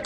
pas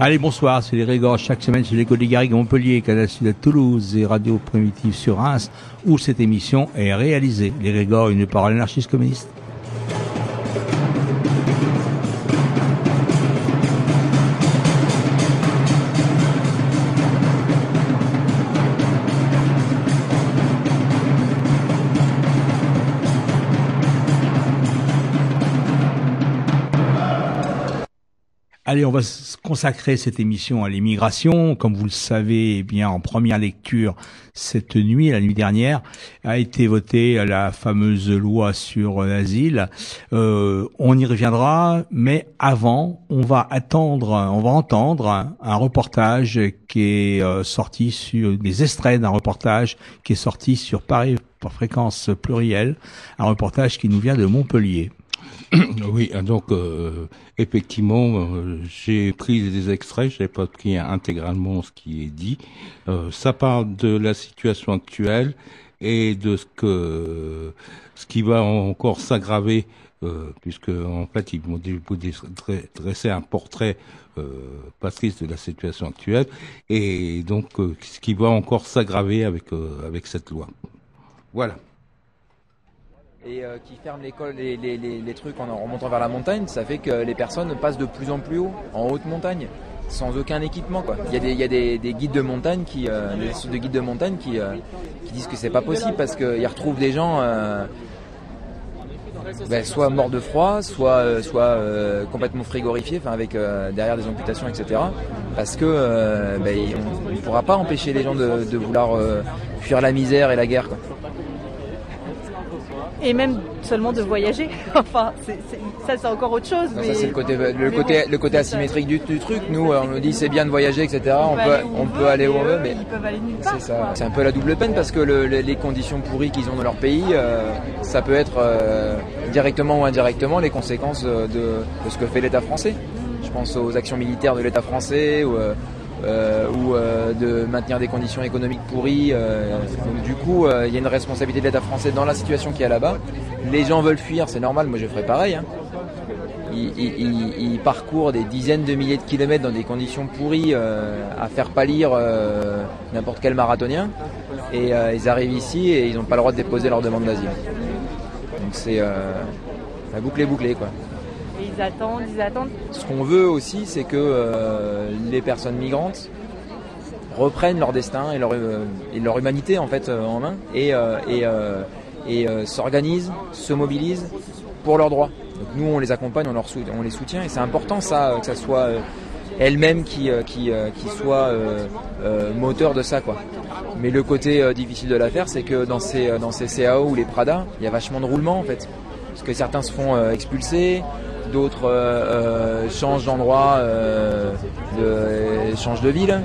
Allez, bonsoir, c'est les Régors chaque semaine sur l'école des Garrigues Montpellier, Canal Sud à Toulouse et Radio Primitive sur Reims, où cette émission est réalisée. Les Régors, une parole anarchiste communiste. Allez, on va consacrer cette émission à l'immigration. Comme vous le savez, eh bien en première lecture cette nuit, la nuit dernière, a été votée la fameuse loi sur l'asile. Euh, on y reviendra, mais avant, on va attendre, on va entendre un, reportage qui est euh, sorti sur des extraits d'un reportage qui est sorti sur Paris par fréquence plurielle, un reportage qui nous vient de Montpellier. Oui, donc euh, effectivement, euh, j'ai pris des extraits, je n'ai pas pris intégralement ce qui est dit. Euh, ça parle de la situation actuelle et de ce que ce qui va encore s'aggraver, puisque en fait ils vont dresser un portrait pas triste de la situation actuelle et donc ce qui va encore s'aggraver avec avec cette loi. Voilà et euh, qui ferment l'école, les, les, trucs en remontant vers la montagne, ça fait que les personnes passent de plus en plus haut, en haute montagne, sans aucun équipement. Quoi. Il y a des, des, des guides de montagne qui, euh, des, de guides de montagne qui, euh, qui disent que c'est pas possible parce qu'ils retrouvent des gens. Ben, soit morts de froid, soit, complètement frigorifiés, avec derrière des amputations, etc. Parce que ben, on ne pourra pas empêcher les gens de, vouloir fuir la misère et la guerre. Et même seulement de voyager. enfin, ça c'est encore autre chose. Ça c'est le côté, le côté, le côté asymétrique du, truc. Nous, on nous dit c'est bien de voyager, etc. On, peut, on peut aller où on veut, mais ils peuvent aller nulle part. C'est ça. C'est un peu la double peine parce que le, les conditions pourries qu'ils ont dans leur pays, euh, ça peut être euh, directement ou indirectement les conséquences de, de ce que fait l'État français. Je pense aux actions militaires de l'État français ou euh, euh, ou euh, de maintenir des conditions économiques pourries. Euh, donc du coup, il y a une responsabilité de l'État français dans la situation qu'il y a là-bas. Les gens veulent fuir, c'est normal, moi je ferais pareil. Hein. Ils, parcourent des dizaines de milliers de kilomètres dans des conditions pourries à faire pâlir n'importe quel marathonien. Et ils arrivent ici et ils n'ont pas le droit de déposer leur demande d'asile. Donc c'est la boucle est quoi ils attendent, ils attendent. Ce qu'on veut aussi, c'est que euh, les personnes migrantes reprennent leur destin et leur, euh, et leur humanité en fait euh, en main et, et, et s'organisent, se mobilisent pour leurs droits. Donc nous, on les accompagne, on, les soutient et c'est important ça, que ça soit elle-même qui, qui, qui soit moteur de ça quoi. Mais le côté difficile de l'affaire, c'est que dans ces, dans ces CAO ou les Prada, il y a vachement de roulement en fait. Parce que certains se font expulser, d'autres euh, euh, changent d'endroit, euh, de, changent de ville.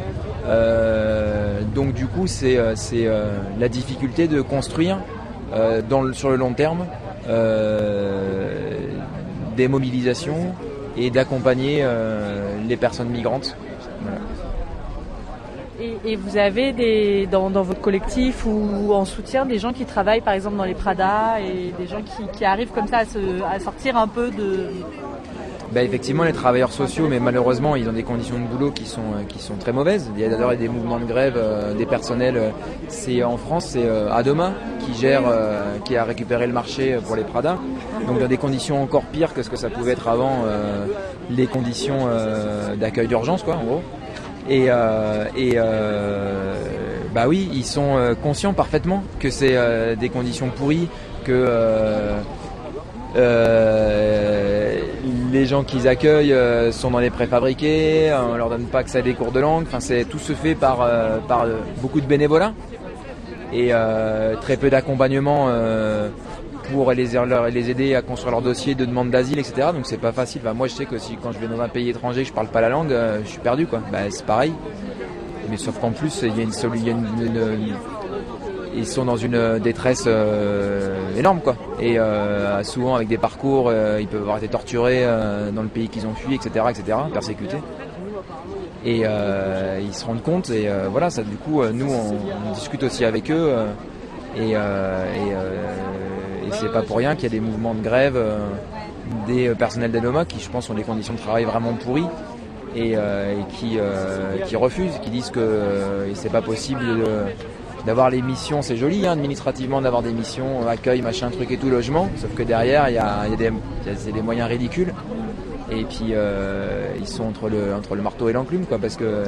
donc du coup, c'est la difficulté de construire sur le long terme des mobilisations et d'accompagner les personnes migrantes. Et, vous avez des, dans, votre collectif ou en soutien des gens qui travaillent par exemple dans les Prada et des gens qui, arrivent comme ça à, se, sortir un peu de, bah, effectivement, les travailleurs sociaux, mais malheureusement, ils ont des conditions de boulot qui sont, euh, qui sont très mauvaises. Il y a d'ailleurs des mouvements de grève euh, des personnels. euh, c'est en France, c'est Adoma qui gère, qui a récupéré le marché pour les Prada. Donc dans des conditions encore pires que ce que ça pouvait être avant, les conditions d'accueil d'urgence, quoi, en gros. Et, euh, euh, bah oui, ils sont euh, conscients parfaitement que c'est des conditions pourries, que les gens qu'ils accueillent sont dans les préfabriqués, euh, on leur donne pas accès à des cours de langue. Enfin, c'est tout se fait par par beaucoup de bénévolat et très peu d'accompagnement pour les, aider à construire leur dossier de demande d'asile, etc. Donc c'est pas facile. Moi, je sais que si quand je vais dans un pays étranger, je parle pas la langue, euh, je suis perdu, quoi. Bah, c'est pareil. Mais sauf qu'en plus, ils sont dans une euh, détresse euh, énorme et souvent avec des parcours ils peuvent avoir été torturés dans le pays qu'ils ont fui etc etc persécutés et ils se rendent compte et voilà ça du coup nous on, discute aussi avec eux et c'est pas pour rien qu'il y a des mouvements de grève euh, des euh, personnels d'Anoma qui je pense ont des conditions de travail vraiment pourries et, euh, et qui, euh, qui refusent, qui disent que euh, c'est pas possible d'avoir les missions, c'est joli hein, administrativement d'avoir des missions, accueil, machin, truc et tout, logement, sauf que derrière il y a, il y a des, il y a- c'est des moyens ridicules. Et puis ils sont entre le, entre le marteau et l'enclume quoi parce que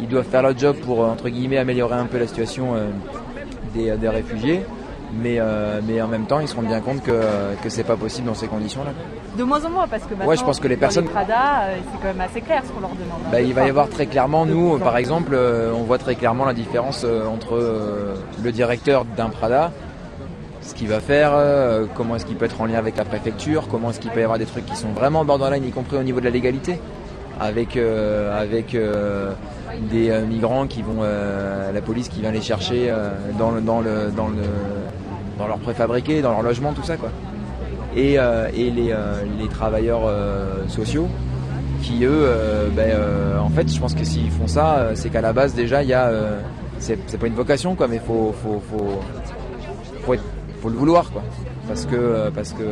ils doivent faire leur job pour entre guillemets améliorer un peu la situation des, des réfugiés mais, euh, mais en même temps ils se rendent bien compte que, que c'est pas possible dans ces conditions là. De moins en moins, parce que maintenant, Ouais, je pense que les personnes- Prada, euh, c'est quand même assez clair ce qu'on leur demande. hein. Bah, il va y avoir très clairement, nous, par exemple, euh, on voit très clairement la différence entre le directeur d'un Prada, ce qu'il va faire, euh, comment est-ce qu'il peut être en lien avec la préfecture, comment est-ce qu'il peut y avoir des trucs qui sont vraiment borderline, y compris au niveau de la légalité, avec, euh, avec euh, des migrants qui vont, la police qui vient les chercher dans, le, dans, le, dans, le, dans leur préfabriqué, dans leur logement, tout ça, quoi. Et, euh, les, euh, les travailleurs euh, sociaux qui eux, ben, en fait, je pense que s'ils font ça, c'est qu'à la base déjà, il y a, c'est pas une vocation quoi, mais faut, faut, faut, faut, le vouloir quoi, parce que, parce que,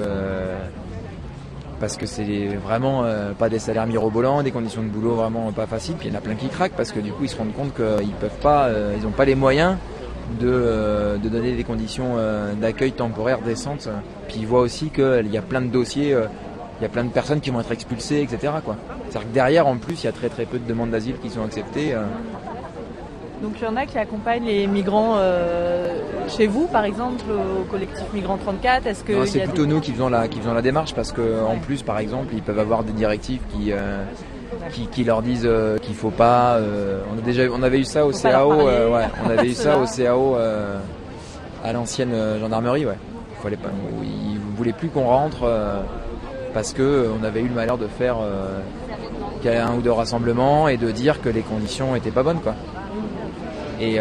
parce que c'est vraiment pas des salaires mirobolants, des conditions de boulot vraiment pas faciles. Puis il y en a plein qui craquent parce que du coup ils se rendent compte qu'ils peuvent pas, ils ont pas les moyens de, euh, de donner des conditions euh, d'accueil temporaire décentes. Puis ils voient aussi qu'il y a plein de dossiers. euh, il y a plein de personnes qui vont être expulsées, etc. C'est-à-dire que derrière, en plus, il y a très très peu de demandes d'asile qui sont acceptées. Donc il y en a qui accompagnent les migrants euh, chez vous, par exemple, au collectif Migrants 34. Est-ce que c'est plutôt des- nous qui faisons la qui faisons la démarche parce que en plus, par exemple, ils peuvent avoir des directives qui euh, qui, qui leur disent euh, qu'il faut pas. euh, on a déjà on avait eu ça au Faut pas leur CAO, euh, ouais, on avait eu ça au. CAO euh, à l'ancienne gendarmerie, ouais. Fallait pas, ils voulaient plus qu'on rentre parce que on avait eu le malheur de faire un ou deux rassemblements et de dire que les conditions étaient pas bonnes, quoi. Et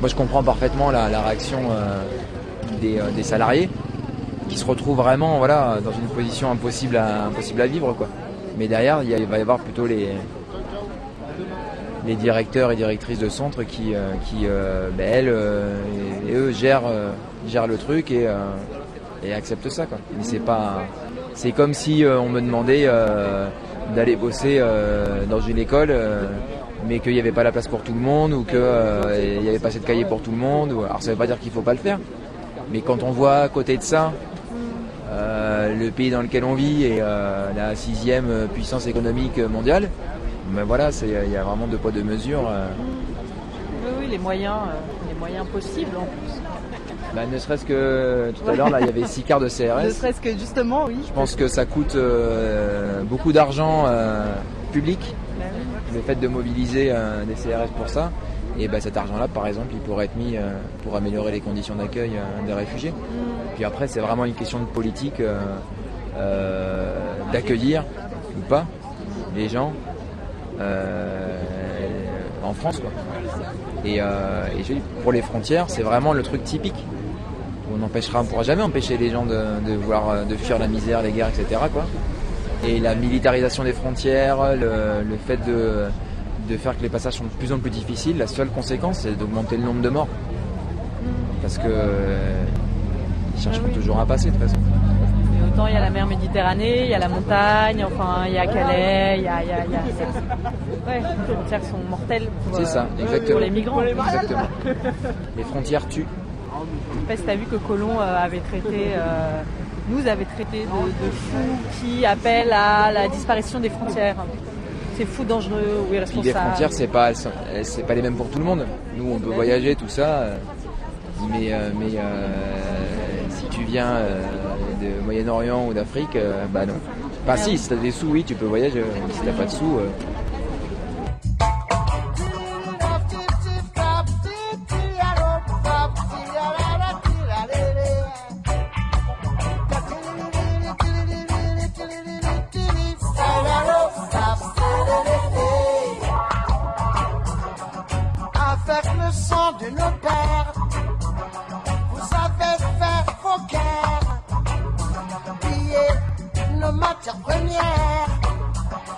moi, je comprends parfaitement la, la réaction des, des salariés qui se retrouvent vraiment voilà, dans une position impossible à, impossible à vivre. Quoi. Mais derrière, il, va y avoir plutôt les, les directeurs et directrices de centres qui, euh, qui euh, ben, elles, euh, et, eux, gèrent, gèrent le truc et, et acceptent ça. Quoi. Mais c'est pas. C'est comme si on me demandait d'aller bosser dans une école, mais qu'il n'y avait pas la place pour tout le monde ou qu'il n'y avait pas assez de cahiers pour tout le monde. Alors ça ne veut pas dire qu'il ne faut pas le faire, mais quand on voit à côté de ça euh, le pays dans lequel on vit et euh, la sixième puissance économique mondiale, ben voilà, il y a vraiment deux poids deux mesures. euh. Oui, oui, les moyens, les moyens possibles en plus. Ben, ne serait-ce que tout à l'heure, là, il y avait six quarts de Ne CRS. serait-ce que justement, oui. Je pense que ça coûte beaucoup d'argent public, Bah oui. le fait de mobiliser des CRS pour ça. Et ben, cet argent-là, par exemple, il pourrait être mis pour améliorer les conditions d'accueil des réfugiés. Puis après, c'est vraiment une question de politique euh, euh, d'accueillir ou pas les gens euh, en France. Quoi. Et, pour les frontières, c'est vraiment le truc typique. On on pourra jamais empêcher les gens de, de fuir la misère, les guerres, etc. Et la militarisation des frontières, le, fait de, de faire que les passages sont de plus en plus difficiles, la seule conséquence, c'est d'augmenter le nombre de morts. Parce que chercheront Ah oui. toujours à passer de toute façon. Mais autant il y a la mer Méditerranée, il y a la montagne, enfin il y a Calais, il y a, y a, y a... Ouais, les frontières sont mortelles pour, ça, euh, pour les migrants. Exactement. Les frontières tuent. Je sais pas si t'as vu que Colomb euh, avait traité, euh, nous avait traité de, de fous qui appellent à la disparition des frontières. C'est fou, dangereux ou Puis irresponsable. les frontières, c'est pas, c'est pas les mêmes pour tout le monde. Nous, on peut voyager, tout ça. euh, Mais, euh, mais euh, euh, de Moyen-Orient ou d'Afrique, euh, bah non. Bah si, si t'as des sous, oui, tu peux voyager. Si t'as pas de sous, euh, le sang de nos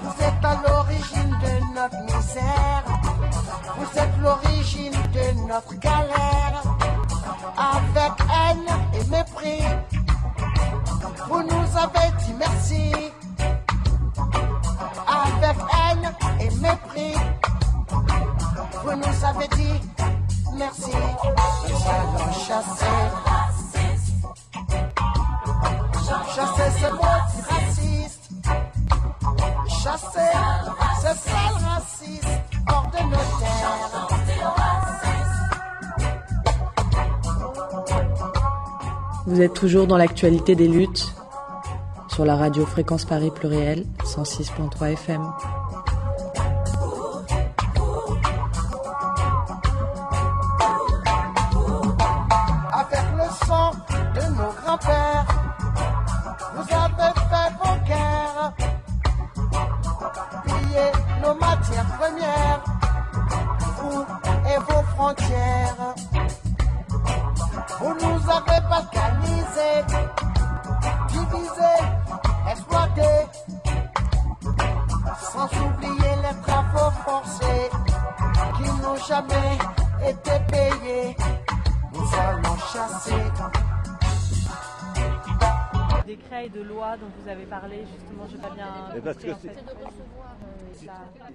Vous êtes à l'origine de notre misère, vous êtes l'origine de notre galère. Avec haine et mépris, vous nous avez dit merci. Avec haine et mépris, vous nous avez dit merci. Nous allons chasser. Vous êtes toujours dans l'actualité des luttes sur la radio Fréquence Paris Pluriel 106.3 FM.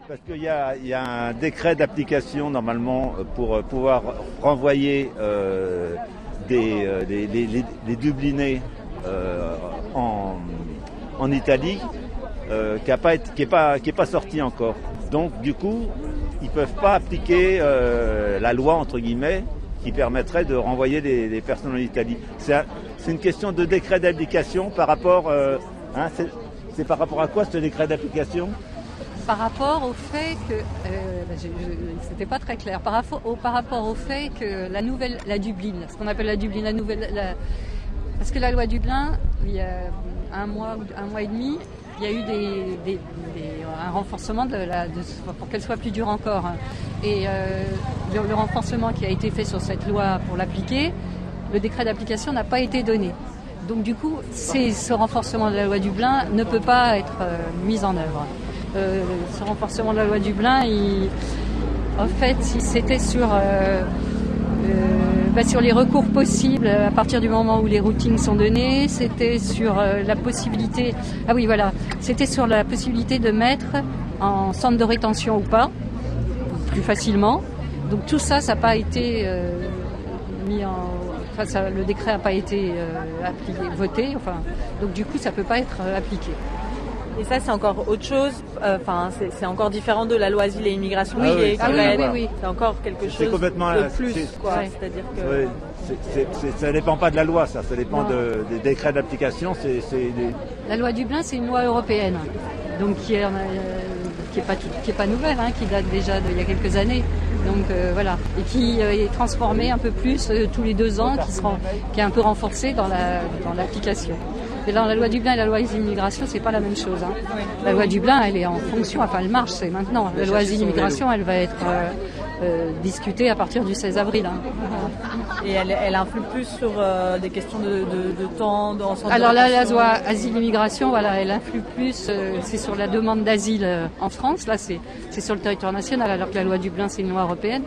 Parce qu'il y a, un décret d'application normalement pour euh, pouvoir renvoyer euh, des, euh, des- les, Dublinés en, Italie qui n'est pas, sorti encore. Donc du coup, ils ne peuvent pas appliquer la loi entre guillemets qui permettrait de renvoyer des, personnes en Italie. C'est un- c'est une question de décret d'application par rapport... hein, c'est par rapport à quoi ce décret d'application? Par rapport au fait que euh, bah, c'était pas très clair. Par rapport au fait que la nouvelle la Dublin ce qu'on appelle la Dublin la nouvelle parce que la loi Dublin il y a un mois un mois et demi il y a eu des, un renforcement pour qu'elle soit plus dure encore. Et euh, le, renforcement qui a été fait sur cette loi pour l'appliquer le décret d'application n'a pas été donné. Donc du coup, ce renforcement de la loi Dublin ne peut pas être euh, mis en œuvre. Euh, ce renforcement de la loi Dublin, en fait, c'était sur, euh, euh, bah, sur les recours possibles à partir du moment où les routines sont données. C'était sur la possibilité, ah oui voilà, c'était sur la possibilité de mettre en centre de rétention ou pas, plus facilement. Donc tout ça, ça n'a pas été mis en, enfin, le décret n'a pas été appliqué, voté. Enfin, donc du coup, ça peut pas être appliqué. Et ça, c'est encore autre chose. euh, Enfin, c'est c'est encore différent de la loi asile et immigration Ah qui oui, qui voir. oui. C'est encore quelque chose complètement, de plus. C'est-à-dire Oui, ça dépend pas de la loi, ça. Ça dépend de- des décrets d'application. C'est c'est des- La loi Dublin, c'est une loi européenne, donc qui est, euh, qui est pas tout- qui est pas nouvelle, hein, qui date déjà d'il y a quelques années. Donc euh, voilà, et qui euh, est transformée un peu plus euh, tous les deux ans, qui, sera, qui est un peu renforcée dans la dans la loi Dublin et la loi immigration, c'est pas la même chose. hein. La loi Dublin, elle est en fonction, enfin elle marche, c'est maintenant. La loi asile immigration, elle va être euh, euh, discutée à partir du 16 avril. hein. et elle, elle influe plus sur euh, des questions de, de, de temps, de Alors là, la loi asile immigration, voilà, elle influe plus. euh, c'est sur la demande d'asile euh, en France. Là, c'est c'est sur le territoire national, alors que la loi Dublin, c'est une loi européenne.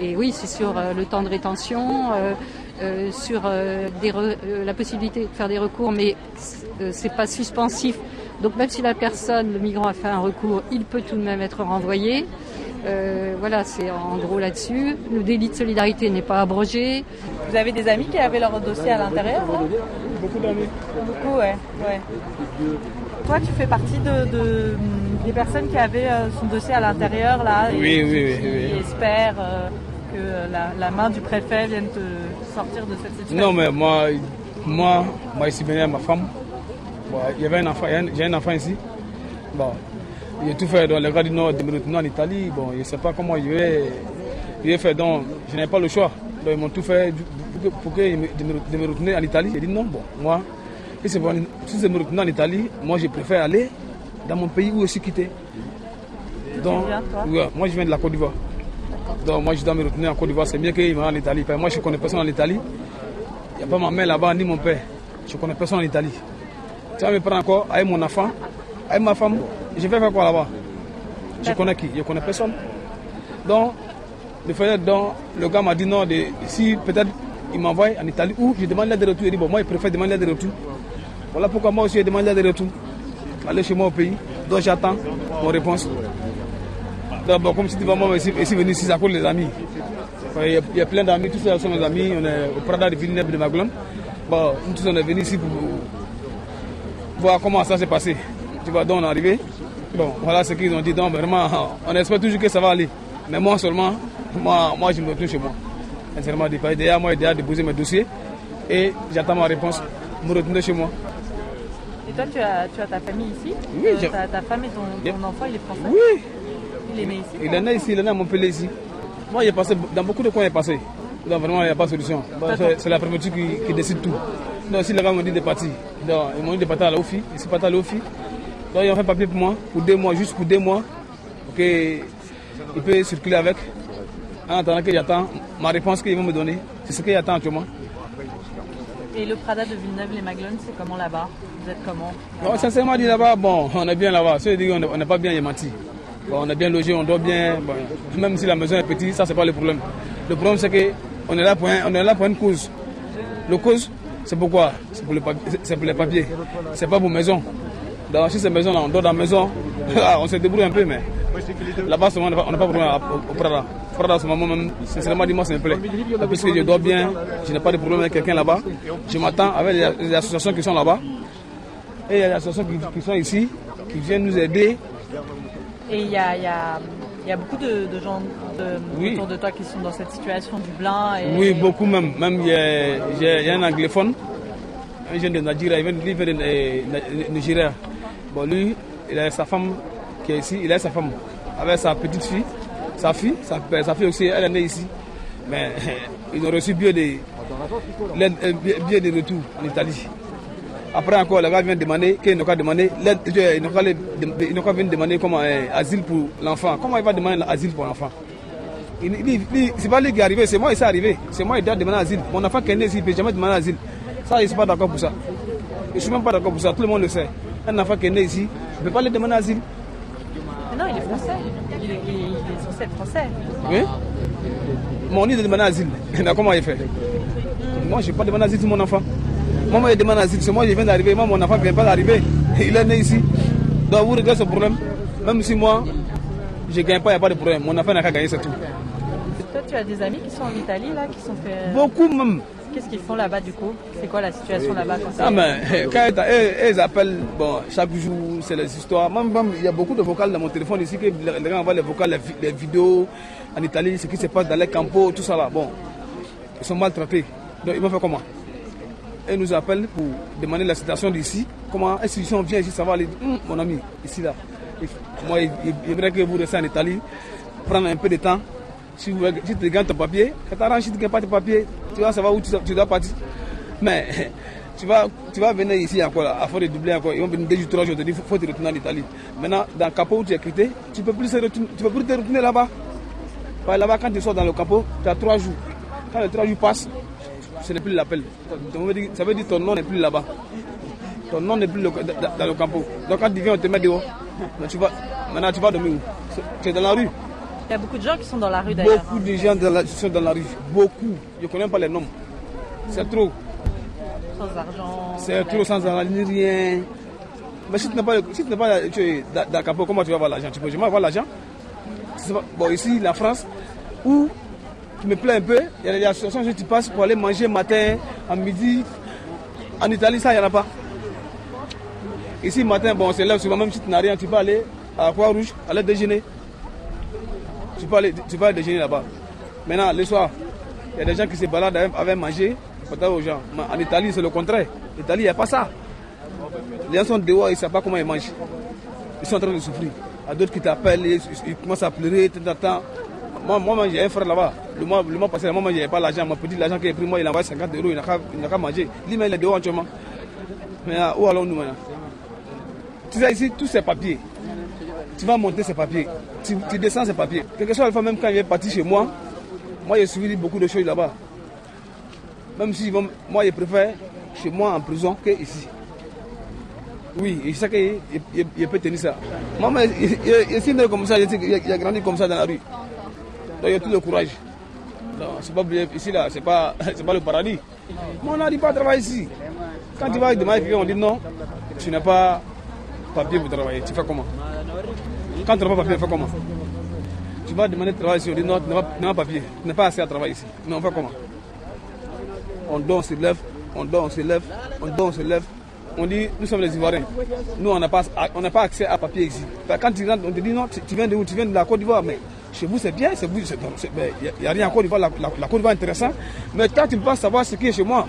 Et oui, c'est sur euh, le temps de rétention, euh, sur euh, des re- euh, la possibilité de faire des recours, mais c'est pas suspensif. Donc même si la personne, le migrant a fait un recours, il peut tout de même être renvoyé. Euh, voilà, c'est en gros là-dessus. Le délit de solidarité n'est pas abrogé. Vous avez des amis qui avaient leur dossier à l'intérieur là Beaucoup d'amis. Beaucoup, ouais. ouais. Toi, tu fais partie de, de- des personnes qui avaient son dossier à l'intérieur là et Oui, qui, oui, oui, qui oui. espèrent euh, que la, la main du préfet vienne te sortir de cette situation? Non, mais moi, moi, moi ici, venu à ma femme. Bon, il y avait un enfant, j'ai un enfant ici. Bon, j'ai tout fait dans le gars du Nord, de me retourner en Italie. Bon, je ne sais pas comment je vais, je vais faire. Donc, je n'ai pas le choix. Donc, ils m'ont tout fait pour que, pour que je me, me retourner en Italie. J'ai dit non, bon, moi, si c'est me retourner en Italie, moi, je préfère aller dans mon pays où je suis quitté. Donc, ouais, moi, je viens de la Côte d'Ivoire. Donc, moi, je dois me retourner en Côte d'Ivoire. C'est mieux qu'il m'aille en Italie. Parce que moi, je connais personne en Italie. Il n'y a pas ma mère là-bas, ni mon père. Je connais personne en Italie. Tu vas me prendre encore avec mon enfant, avec ma femme. Je vais faire quoi là-bas? Je connais qui? Je connais personne. Donc, le le gars m'a dit non, de, si peut-être il m'envoie en Italie ou je demande l'aide de retour. Il dit bon, moi, il préfère demander l'aide de retour. Voilà pourquoi moi aussi, je demande l'aide de retour. Aller chez moi au pays. Donc, j'attends mon réponse. Donc, bon, comme si tu vas moi ici, ici venu ici, à cause des amis. Il y, a, il y a plein d'amis, tous sont mes amis. On est au Prada de Villeneuve de Maglone. Bon, nous tous on est venus ici pour voir comment ça s'est passé. Tu vois, donc on est arrivé. Bon, voilà ce qu'ils ont dit. Donc vraiment, on espère toujours que ça va aller. Mais moi seulement, moi, moi je me retourne chez moi. Sincèrement, déjà, moi, j'ai déjà déposé mes dossiers et j'attends ma réponse. Me retourner chez moi. Et toi, tu as, tu as ta famille ici? Oui, Euh, ta, ta femme et ton, ton enfant, il est français? Oui. Il est né ici Il est né ici, il est né à Montpellier ici. Moi, il est passé, dans beaucoup de coins, il est passé. Donc vraiment, il n'y a pas de solution. Bon, c'est- la préfecture qui, qui décide tout. Donc si les gars m'ont dit de partir, donc, ils m'ont dit de partir à la OFI, ils sont partis à la OFI. Donc ils ont fait papier pour moi, pour deux mois, juste pour deux mois, pour qu'il peut circuler avec. En attendant que j'attends ma réponse qu'ils vont me donner. C'est ce que j'attends actuellement. Et le Prada de Villeneuve-les-Maglones, c'est comment là-bas? Vous êtes comment? Non, sincèrement dit là-bas, bon, on est bien là-bas. Ceux qui disent on n'est pas bien, il est menti. On est bien logé, on dort bien. Bon, même si la maison est petite, ça c'est pas le problème. Le problème c'est que on est là pour, est là pour une cause. Le cause, c'est pourquoi? C'est pour, les papiers. C'est pas pour maison. Donc si c'est maison là, on dort dans la maison, on se débrouille un peu, mais là-bas on n'a pas pas problème au, Prada. Prada, c'est moment sincèrement, dis-moi, ça me plaît. Puisque je dors bien, je n'ai pas de problème avec quelqu'un là-bas. Je m'attends avec les, les associations qui sont là-bas. Et il y a des associations qui sont ici, qui viennent nous aider. Et il y a, il y a- il y a beaucoup de, de gens de- Oui. autour de toi qui sont dans cette situation du blanc. Et, Oui, beaucoup même. Même il y a, un anglophone, un jeune de Nigeria, il vient, de euh, Ni- Nigeria. Bon, lui, il a sa femme qui est ici, il a sa femme avec sa petite fille, sa fille, sa, sa fille aussi, elle est née ici. Mais ils ont reçu bien de, l'aide, euh, bien bien de retour en Italie. Après encore, le gars vient demander, qu'il n'a qu'à demander, l'aide, il n'a qu'à venir demander comment, euh, asile pour l'enfant. Comment il va demander l'asile pour l'enfant? C'est pas lui qui est arrivé, c'est moi qui est arrivé. C'est moi qui dois demander l'asile. Mon enfant qui est né ici, il ne peut jamais demander l'asile. Ça, je ne suis pas d'accord pour ça. Je ne suis même pas d'accord pour ça, tout le monde le sait. Un enfant qui est né ici, il ne peut pas lui demander l'asile. Non, il est français. Il est, il est- il est censé être français. Oui Mon nid de demander l'asile. Comment il fait? Moi, je n'ai pas demandé l'asile sur mon enfant. Moi, moi, je demande l'asile. C'est moi qui viens d'arriver. Moi, mon enfant ne vient pas d'arriver. Il est né ici. Donc, vous réglez ce problème. Même si moi, je ne gagne pas, il n'y a pas de problème. Mon enfant n'a qu'à gagner, c'est tout. Toi, tu as des amis qui sont en Italie, là, qui sont fait... Beaucoup même. Qu'est-ce qu'ils font là-bas, du coup? C'est quoi la situation là-bas quand Ah, mais quand elles, elles appellent, bon, chaque jour, c'est les histoires. Même, même, il y a beaucoup de vocales dans mon téléphone ici, que les les gens envoient les vocales, les vidéos en Italie, ce qui se passe dans les campos, tout ça là. Bon, ils sont maltraités. Donc, ils vont faire comment? Elles nous appellent pour demander la situation d'ici. Comment, est-ce si on vient ici, ça va aller Hum, Mon ami, ici là. Moi, il, il faudrait que vous restez en Italie, prendre un peu de temps. Si, vous, si tu gagnes ton papier, quand tu arranges, si tu ne gagnes pas ton papier, tu vas savoir où tu, dois partir. Mais tu vas, tu vas venir ici encore, à force de doubler encore. Ils vont venir deux jours, trois jours, te dire faut, faut te retourner en Italie. Maintenant, dans le capot où tu es quitté, tu peux, plus peux plus te retourner là-bas. Là-bas, quand tu sors dans le capot, tu as trois jours. Quand les trois jours passent, ce n'est plus l'appel. Ça veut dire- que ton nom n'est plus là-bas. Ton nom n'est plus le- dans dans le capot. Donc quand tu viens, on te met dehors. Mais tu vas, maintenant, tu vas dormir où? Tu es dans la rue. Il y a beaucoup de gens qui sont dans la rue, d'ailleurs. Beaucoup de gens dans la- sont dans la rue. Beaucoup. Je ne connais pas les noms. C'est trop. Sans argent. C'est trop sans argent, ni rien. Mais si tu n'as pas, si tu pas, tu es d'Akapo, comment tu vas avoir l'argent? Tu peux jamais avoir l'argent? Bon, ici, la France, où tu me plais un peu, il y a des associations que tu passes pour aller manger matin, à midi. En Italie, ça, il n'y en a pas. Ici, matin, bon, on se lève souvent, même si tu n'as rien, tu peux aller à Croix-Rouge, aller déjeuner. Tu peux aller, tu déjeuner là-bas. Maintenant, le soir, il y a des gens qui se baladent avec manger, aux gens. Mais en Italie, c'est le contraire. En Italie, il n'y a pas ça. Les gens sont dehors, ils ne savent pas comment ils mangent. Ils sont en train de souffrir. Il y a d'autres qui t'appellent, ils, commencent à pleurer, tout. Moi, moi j'ai un frère là-bas. Le mois, le mois passé, moi, pas l'argent. Mon petit l'argent qu'il a pris, moi, il a envoyé 50 euros, il n'a qu'à manger. Lui, il est dehors entièrement. Mais où allons-nous maintenant? Tu sais, ici, tous ces papiers. Tu vas monter ces papiers. Tu, descends ces papiers. Quelque chose, fois, même quand il est parti chez moi, moi, j'ai suivi beaucoup de choses là-bas. Même si moi, je préfère chez moi en prison que ici. Oui, je sais qu'il peut tenir ça. Moi, ici, il est comme ça, il a grandi comme ça dans la rue. Donc, il a tout le courage. C'est pas ici, là, c'est pas, pas le paradis. Mais on n'arrive pas à travailler ici. Quand tu vas demander quelqu'un, on dit non, tu n'as pas papier pour travailler. Tu fais comment? Quand tu n'as pas papier, tu fais comment? Tu vas demander de travailler ici, on dit non, tu n'as pas, papier. Tu n'as pas assez à travailler ici. Mais on fait comment? On dort, on se lève, on dort, on se lève, on dort, on se lève. On dit, nous sommes les Ivoiriens. Nous, on n'a pas, pas accès à papier ici. Quand tu rentres, on te dit non, tu, viens de où? Tu viens de la Côte d'Ivoire. Mais chez vous, c'est bien. Il n'y a rien en Côte d'Ivoire. La, la, Côte d'Ivoire est intéressant. Mais toi, tu peux pas savoir ce qui est chez moi.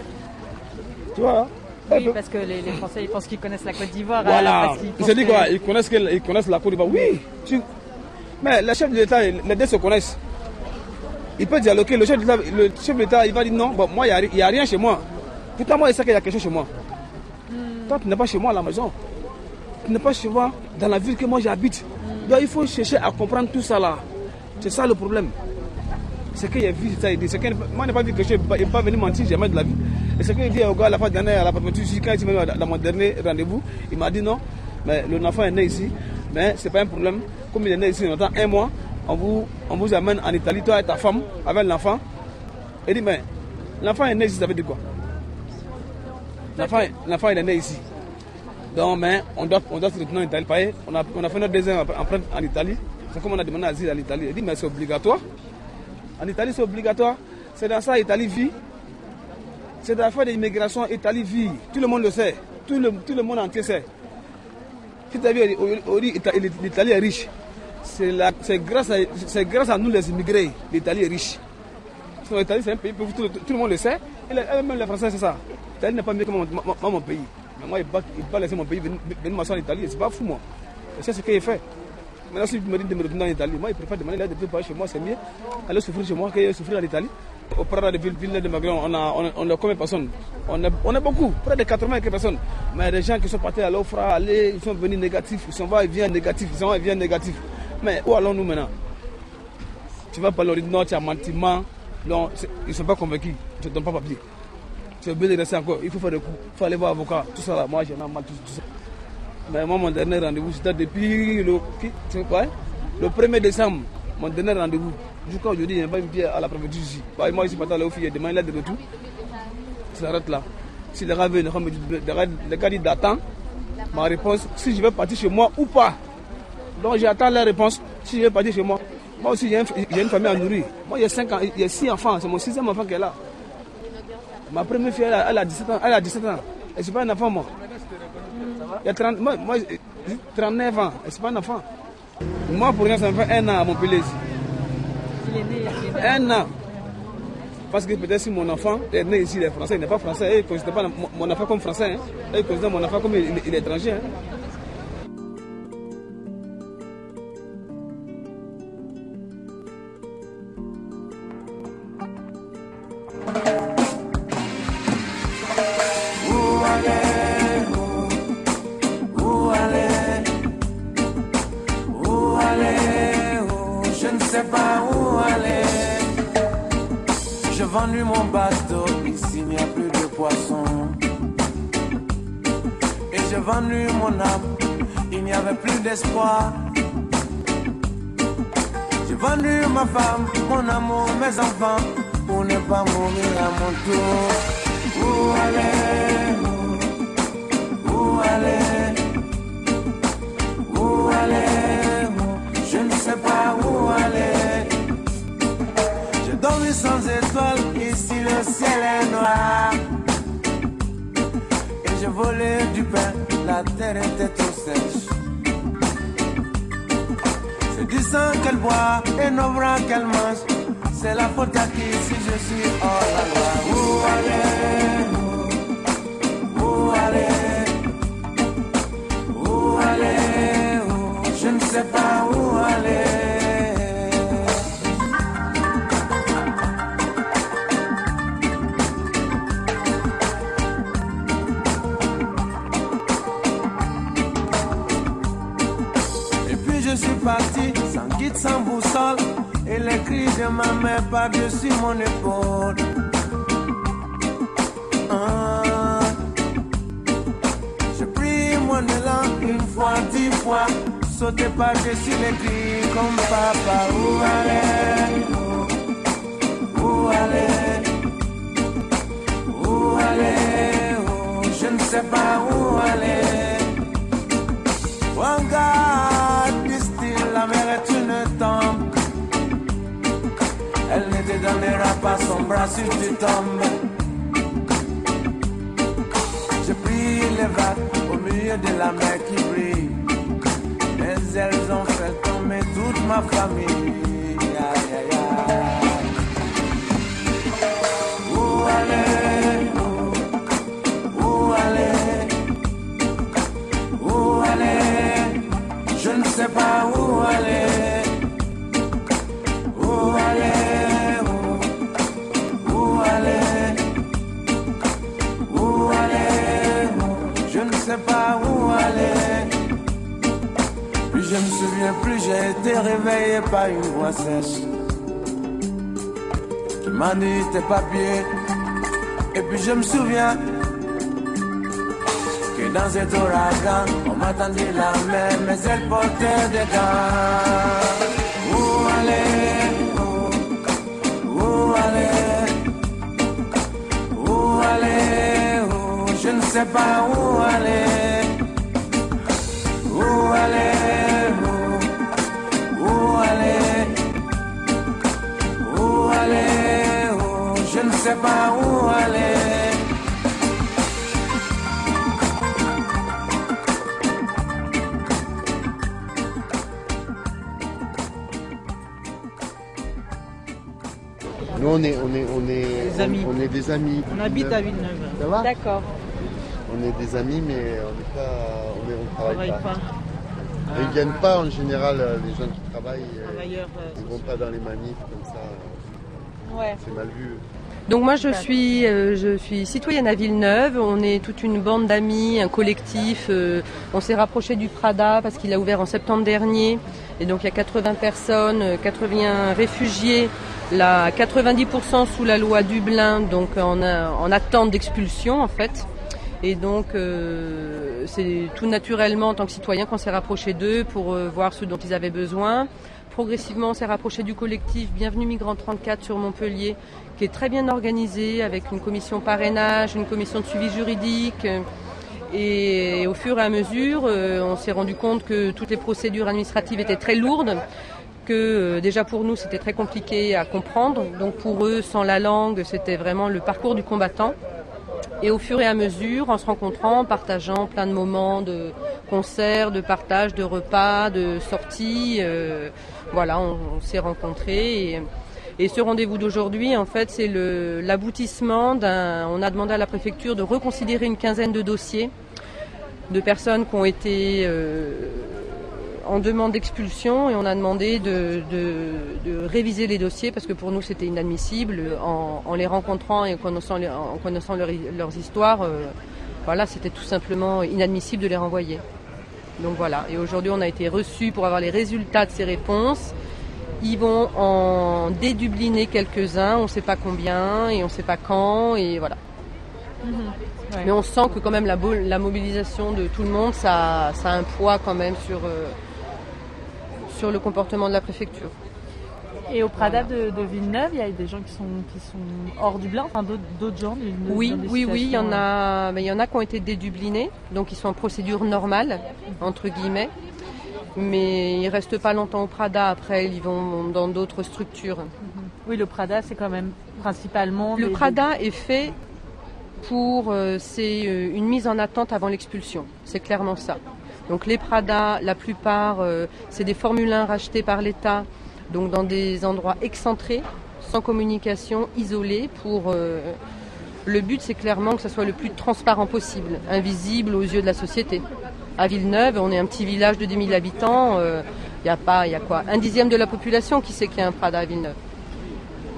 Tu vois oui, parce que les, les Français, ils pensent qu'ils connaissent la Côte d'Ivoire. Voilà. Ils se disent quoi ils connaissent, ils connaissent la Côte d'Ivoire. Oui. Tu... Mais le chef de l'État, les deux se connaissent. Il peut dialoguer. Le chef de l'État, il va dire non, bon, moi, il n'y a, a, rien chez moi. Pourtant, moi, il sait qu'il y a quelque chose chez moi. Toi, tu n'es pas chez moi à la maison. Tu n'es pas chez moi dans la ville que moi j'habite. Donc il faut chercher à comprendre tout ça là. C'est ça le problème. C'est qu'il a vu ça. Moi, je n'ai pas vu que je ne pas venir mentir jamais de la vie. Et c'est qu'il dit au gars la fin dernière, à la préfecture, quand il m'a dans mon dernier rendez-vous, il m'a dit non, mais l'enfant est né ici, mais ce n'est pas un problème. Comme il est né ici, on attend un mois, on vous, on vous amène en Italie, toi et ta femme, avec l'enfant. Il dit, mais l'enfant est né ici, ça veut dire quoi? L'enfant est né ici. Donc, mais on doit, on doit se retourner en Italie. On a, on a fait notre deuxième empreinte en Italie. C'est comme on a demandé l'asile en Italie. Il dit, mais c'est obligatoire. En Italie, c'est obligatoire. C'est dans ça l'Italie vit. C'est dans l'affaire de l'immigration, l'Italie vit. Tout le monde le sait. Tout le, tout le monde entier sait. Tu as vu, l'Italie est riche. C'est grâce, à, grâce à nous les immigrés. L'Italie est riche. L'Italie, c'est un pays, tout, tout, le monde le sait. Et même les Français, c'est ça. L'Italie n'est pas mieux que mon, mon, pays. Mais moi, il ne va pas laisser mon pays venir, venir m'asseoir en Italie. C'est pas fou, moi. C'est ce qu'il fait. Maintenant, si tu me de me retourner en Italie, moi, il préfère demander l'aide de plus chez moi, c'est mieux. Aller souffrir chez moi que souffrir en Italie. Au Prada de Ville de Maghreb, on a, on, combien de personnes? On a, on beaucoup, près de 80 personnes. Mais des gens qui sont partis à l'Ofra, aller, ils sont venus négatifs, ils sont va et viennent négatifs, ils sont et viennent négatifs. Mais où allons-nous maintenant? Tu vas dire non, tu as mentiment. Non, ils ne sont pas convaincus, tu ne donnes pas papier tu es obligé de rester encore. Il faut faire des coups, il faut aller voir avocat, tout ça là. Moi, j'ai mal tout, tout, ça. Mais moi, mon dernier rendez-vous, c'était depuis le, quoi, le 1er décembre. Mon dernier rendez-vous. Jusqu'à aujourd'hui, il n'y a pas une pierre à la préfecture ici. Bah, moi, ici, maintenant, là, il demain, il a de retour. Ça s'arrête là. Si les gars veulent, les gars disent d'attendre ma réponse, si je vais partir chez moi ou pas. Donc, j'attends la réponse si je vais partir chez moi. Moi aussi, j'ai une, famille à nourrir. Moi, a 5 ans, a 6 enfants. C'est mon sixième enfant qui est là. Ma première fille, elle a, elle a 17 ans. Elle a 17 ans. Et c'est pas un enfant, moi. Il y a 30, moi, moi 39 ans. Et c'est pas un enfant. Moi, pour rien, ça me fait un an à Montpellier. Il est né, il est né. Un an. Parce que peut-être si mon enfant est né ici, il est français, il n'est pas français, il ne considère pas mon enfant comme français, hein. il considère mon enfant comme il, il est étranger. Hein. Sans guide, sans boussole. Et les cris de ma mère par-dessus mon épaule. Ah. J'ai pris mon élan une fois, dix fois. Sauté par-dessus les cris comme papa. Où aller? Où aller? Où aller? Où Je ne sais pas où aller. Disent-ils, la mer est une tombe. Elle ne te donnera pas son bras si tu tombes. J'ai pris les vagues au milieu de la mer qui brille. Mais elles ont fait tomber toute ma famille. Aïe, aïe, aïe. Où aller? Où aller? Où aller? Je ne sais pas où souviens, plus j'ai été réveillé par une voix sèche qui m'a dit tes papiers. Et puis je me souviens que dans cet ouragan, on m'a tendu la main, mais elle portait des gants. Où aller Où, aller Où aller Je ne sais pas où aller. Où aller? Amis. On, est des amis. On habite à Villeneuve. Ça va D'accord. On est des amis, mais on n'est pas, on, est, on travaille, Travaille pas. Ils viennent pas en général, euh, les gens qui travaillent. euh, Travailleurs, euh, ils vont pas dans les manifs comme ça. Ouais. C'est mal vu. Donc moi je suis, euh, je suis citoyenne à Villeneuve, on est toute une bande d'amis, un collectif, euh, on s'est rapproché du Prada parce qu'il a ouvert en septembre dernier et donc il y a 80 personnes, euh, 80 réfugiés, là 90% sous la loi Dublin, donc en, a- en attente d'expulsion en fait. Et donc euh, c'est tout naturellement en tant que citoyen qu'on s'est rapproché d'eux pour euh, voir ce dont ils avaient besoin. Progressivement, on s'est rapproché du collectif Bienvenue Migrants 34 sur Montpellier, qui est très bien organisé avec une commission parrainage, une commission de suivi juridique. euh, Et au fur et à mesure, euh, on s'est rendu compte que toutes les procédures administratives étaient très lourdes, euh, déjà pour nous c'était très compliqué à comprendre. Donc pour eux, sans la langue, c'était vraiment le parcours du combattant. Et au fur et à mesure, en se rencontrant, en partageant plein de moments de concerts, de partage, de repas, de sorties, euh, voilà, on, s'est rencontrés. Et, ce rendez-vous d'aujourd'hui, en fait, c'est l'aboutissement d'un. On a demandé à la préfecture de reconsidérer une quinzaine de dossiers de personnes qui ont été euh, en demande d'expulsion et on a demandé de, de- de réviser les dossiers parce que pour nous c'était inadmissible en, en les rencontrant et en connaissant, les- en connaissant leur- leurs histoires. euh, voilà, c'était tout simplement inadmissible de les renvoyer. Donc voilà, et aujourd'hui on a été reçus pour avoir les résultats de ces réponses. Ils vont en dédubliner quelques-uns, on ne sait pas combien et on ne sait pas quand et voilà. Ouais. Mais on sent que quand même la, mobilisation de tout le monde, ça, ça a un poids quand même sur, euh, sur le comportement de la préfecture. Et au Prada de, de Villeneuve, il y a des gens qui sont, qui sont hors Dublin, enfin d'autres- gens du- Oui, dans des oui, oui, il y en a, mais il y en a qui ont été dédublinés, donc ils sont en procédure normale, entre guillemets. Mais ils restent pas longtemps au Prada, après ils vont dans d'autres structures. Oui, le Prada, c'est quand même principalement. Le des- Prada est fait pour, euh, c'est euh, une mise en attente avant l'expulsion, c'est clairement ça. Donc les Prada, la plupart, euh, c'est des Formule 1 rachetés par l'État, donc dans des endroits excentrés, sans communication, isolés, pour... euh, le but, c'est clairement que ça soit le plus transparent possible, invisible aux yeux de la société. À Villeneuve, on est un petit village de 10 000 habitants. Il y a pas, il y a quoi Un dixième de la population qui sait qu'il y a un Prada à Villeneuve.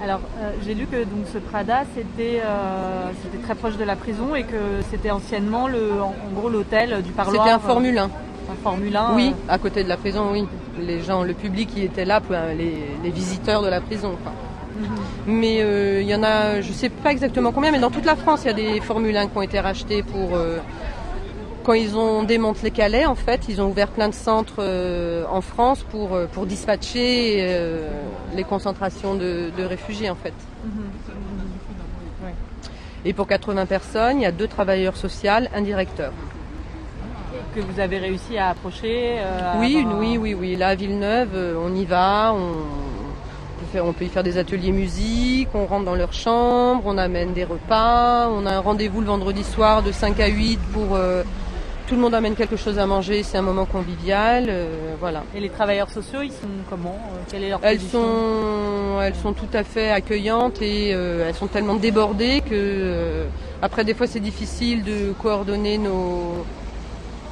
Alors, euh, j'ai lu que donc ce Prada, c'était euh, c'était très proche de la prison et que c'était anciennement le, en, en gros l'hôtel du parloir. C'était un Formule 1. Un Formule 1. Oui, euh, à côté de la prison, oui. Les gens, le public qui était là, peu- les, les visiteurs de la prison. quoi. Mais euh, il y en a, je sais pas exactement combien, mais dans toute la France, il y a des Formule 1 qui ont été rachetés pour. Quand ils ont démantelé Calais, en fait, ils ont ouvert plein de centres euh, en France pour, euh, pour dispatcher euh, les concentrations de, de réfugiés, en fait. ouais. Et pour 80 personnes, il y a deux travailleurs sociaux, un directeur. Que vous avez réussi à approcher. euh, Oui, oui, oui, oui. Là, à Villeneuve, on y va, on, peut faire- on peut y faire des ateliers musique, on rentre dans leur chambre, on amène des repas, on a un rendez-vous le vendredi soir de 5 à 8 pour... euh, tout le monde amène quelque chose à manger, c'est un moment convivial, euh, voilà. Et les travailleurs sociaux, ils sont comment euh, Quelle est leur Elles position? sont, elles sont tout à fait accueillantes et euh, elles sont tellement débordées que euh, après des fois c'est difficile de coordonner nos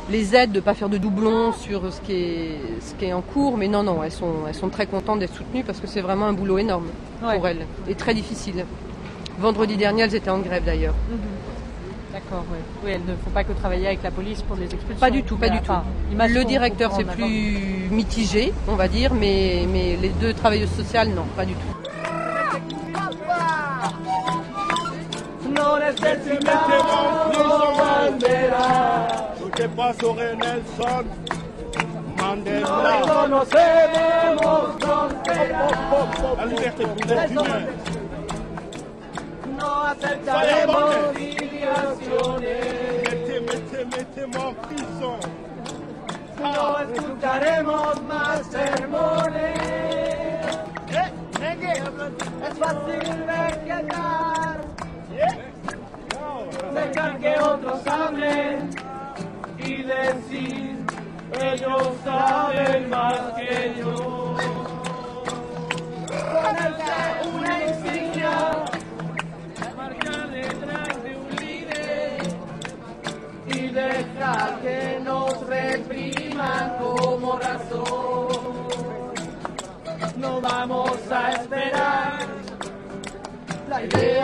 les aides, de pas faire de doublons sur ce qui est ce qui est en cours. Mais non, non, elles sont elles sont très contentes d'être soutenues parce que c'est vraiment un boulot énorme pour elles et très difficile. Vendredi dernier, elles étaient en grève d'ailleurs. Mhm. D'accord, oui. Oui, elles ne font pas que travailler avec la police pour les expulsions. Pas du tout, pas du tout. Le directeur, c'est plus mitigé, on va dire, mais, mais les deux travailleuses sociales, non, pas du tout. No aceptaremos mettez-moi en prison. No escucharemos más sermones. Es fácil vegetar. Dejar que otros hablen y decir, ellos saben más que yo. Ponerse una insignia, dejar que nos repriman como razón. No vamos a esperar la idea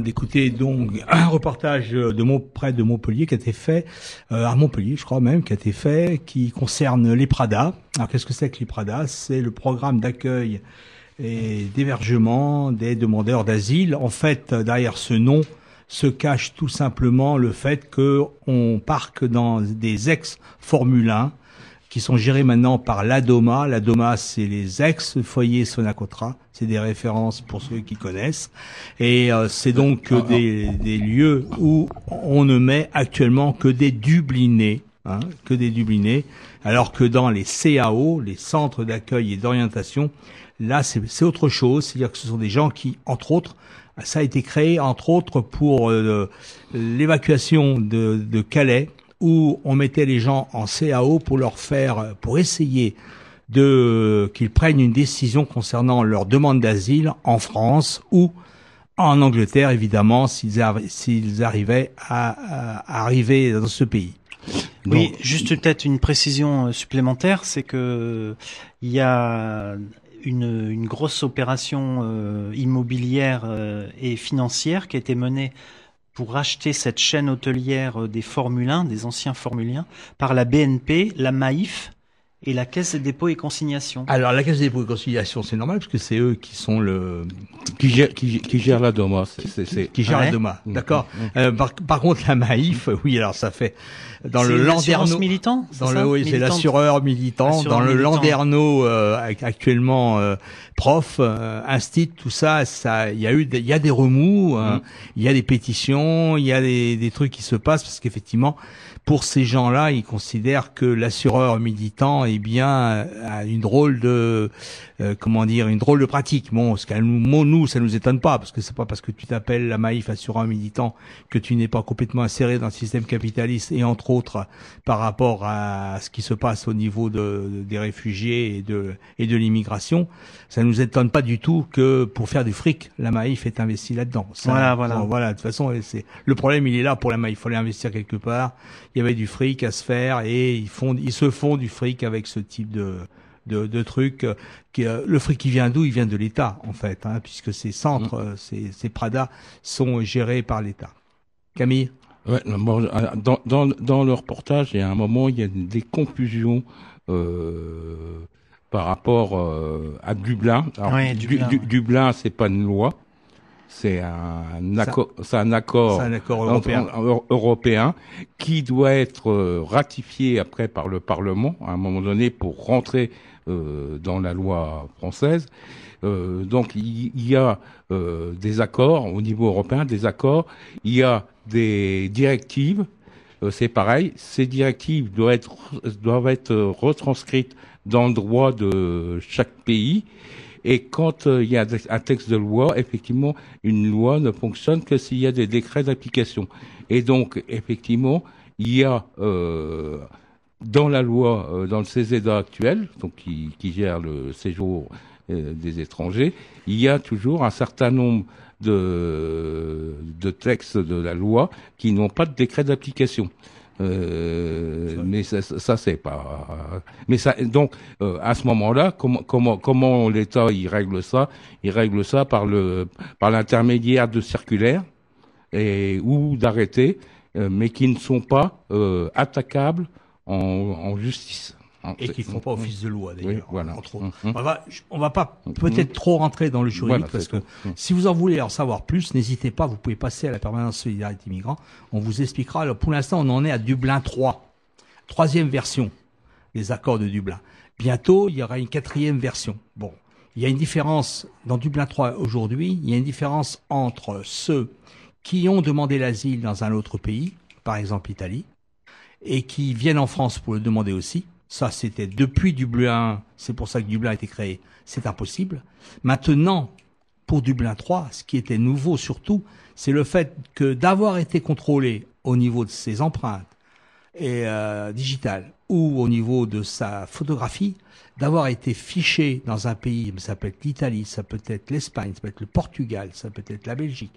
d'écouter donc un reportage de Mont, près de Montpellier qui a été fait, euh, à Montpellier je crois même, qui a été fait, qui concerne les Prada. Alors qu'est-ce que c'est que les Prada C'est le programme d'accueil et d'hébergement des demandeurs d'asile. En fait, derrière ce nom se cache tout simplement le fait que on parque dans des ex-Formule 1 qui sont gérés maintenant par l'ADOMA. L'ADOMA, c'est les ex-foyers Sonacotra. C'est des références pour ceux qui connaissent. Et euh, c'est donc des, des lieux où on ne met actuellement que des dublinés, hein, que des dublinés, alors que dans les CAO, les centres d'accueil et d'orientation, là, c'est c'est autre chose. C'est-à-dire que ce sont des gens qui, entre autres, ça a été créé, entre autres, pour euh, l'évacuation de, de Calais, où on mettait les gens en CAO pour leur faire, pour essayer de qu'ils prennent une décision concernant leur demande d'asile en France ou en Angleterre, évidemment, s'ils arri- s'ils arrivaient à, à arriver dans ce pays. Oui, juste peut-être une précision euh, supplémentaire, c'est que il y a une, une grosse opération euh, immobilière euh, et financière qui a été menée pour racheter cette chaîne hôtelière euh, des Formule 1, des anciens Formule 1, par la BNP, la Maïf et la Caisse des dépôts et consignations. Alors la Caisse des dépôts et conciliation, c'est normal parce que c'est eux qui sont le qui gère qui, qui gère la DOMA. c'est- c'est- c'est- qui gère la. DOMA. Mm, D'accord. mm, mm. Euh, par, par contre, la Maïf, oui, alors ça fait dans C'est le une assurance Landerneau militant, c'est Dans le oui, c'est l'assureur militant. Dans le. Landerneau euh, ac- actuellement euh, prof, euh, instit, tout ça, ça, il y a eu, des- il y a des remous, euh, il y a des pétitions, il y a des, des trucs qui se passent parce qu'effectivement, pour ces gens-là, ils considèrent que l'assureur militant, eh bien, euh, a une drôle de, euh, comment dire, une drôle de pratique. Bon, ce qu'elle nous, nous, ça nous étonne pas parce que c'est pas parce que tu t'appelles la Maïf assureur militant que tu n'es pas complètement inséré dans le système capitaliste et entre autres par rapport à ce qui se passe au niveau de, des réfugiés et de et de l'immigration. Ça nous étonne pas du tout que pour faire du fric, la Maïf est investie là-dedans. Ça, Voilà, voilà. voilà. De toute façon, c'est le problème, il est là pour la Maïf. Il fallait investir quelque part. Il y avait du fric à se faire et ils font, ils se font du fric avec ce type de de, de trucs. euh, Qui, euh, le fric, il vient d'où? Il vient de l'État, en fait, hein, puisque ces centres, euh, ces, ces Prada sont gérés par l'État. Camille? Ouais, bon, dans, dans, dans le reportage, il y a un moment, il y a des confusions euh, par rapport euh, à Dublin. Alors, Ouais, Du- Dublin, Du- ouais. Dublin, c'est pas une loi, c'est un accord, c'est un accord, un européen. en- européen qui doit être euh, ratifié après par le Parlement à un moment donné pour rentrer euh, dans la loi française. Euh, donc il y a euh, des accords au niveau européen, des accords, il y a des directives, c'est pareil, ces directives doivent être, doivent être retranscrites dans le droit de chaque pays. Et quand euh, il y a un texte de loi, effectivement, une loi ne fonctionne que s'il y a des décrets d'application. Et donc, effectivement, il y a euh, dans la loi, euh, dans le CESEDA actuel, donc qui, qui gère le séjour des étrangers, il y a toujours un certain nombre de, de textes de la loi qui n'ont pas de décret d'application. Euh, mais ça, ça c'est pas. Mais ça, donc euh, à ce moment-là, comment comment comment l'État il règle ça? Il règle ça par le par l'intermédiaire de circulaires et ou d'arrêtés, euh, mais qui ne sont pas euh, attaquables en, en justice. Hein, et qui font pas office de loi d'ailleurs. Oui, voilà. entre autres. Mhm. On va, on va pas peut-être trop rentrer dans le juridique Voilà, parce que tout. Si vous en voulez en savoir plus, n'hésitez pas, vous pouvez passer à la permanence solidarité migrants. On vous expliquera. Alors pour l'instant, on en est à Dublin 3, troisième version des accords de Dublin. Bientôt, il y aura une quatrième version. Bon, il y a une différence dans Dublin 3 aujourd'hui. Il y a une différence entre ceux qui ont demandé l'asile dans un autre pays, par exemple l'Italie, et qui viennent en France pour le demander aussi. Ça, c'était depuis Dublin, c'est pour ça que Dublin a été créé. C'est impossible. Maintenant, pour Dublin 3, ce qui était nouveau surtout, c'est le fait que d'avoir été contrôlé au niveau de ses empreintes et euh, digitales ou au niveau de sa photographie, d'avoir été fiché dans un pays, ça peut être l'Italie, ça peut être l'Espagne, ça peut être le Portugal, ça peut être la Belgique,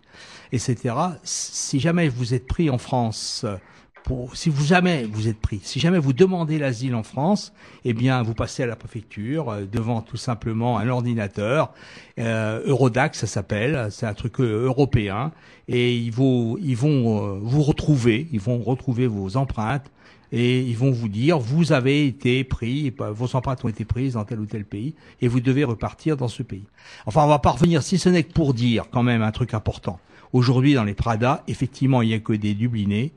etc. Si jamais vous êtes pris en France euh, pour, si vous jamais vous êtes pris, si jamais vous demandez l'asile en France, eh bien vous passez à la préfecture euh, devant tout simplement un ordinateur, euh, Eurodac ça s'appelle, c'est un truc euh, européen, et ils vont ils vont euh, vous retrouver, ils vont retrouver vos empreintes et ils vont vous dire vous avez été pris, vos empreintes ont été prises dans tel ou tel pays et vous devez repartir dans ce pays. Enfin on va pas revenir si ce n'est que pour dire quand même un truc important. Aujourd'hui dans les Prada, effectivement il y a que des Dublinés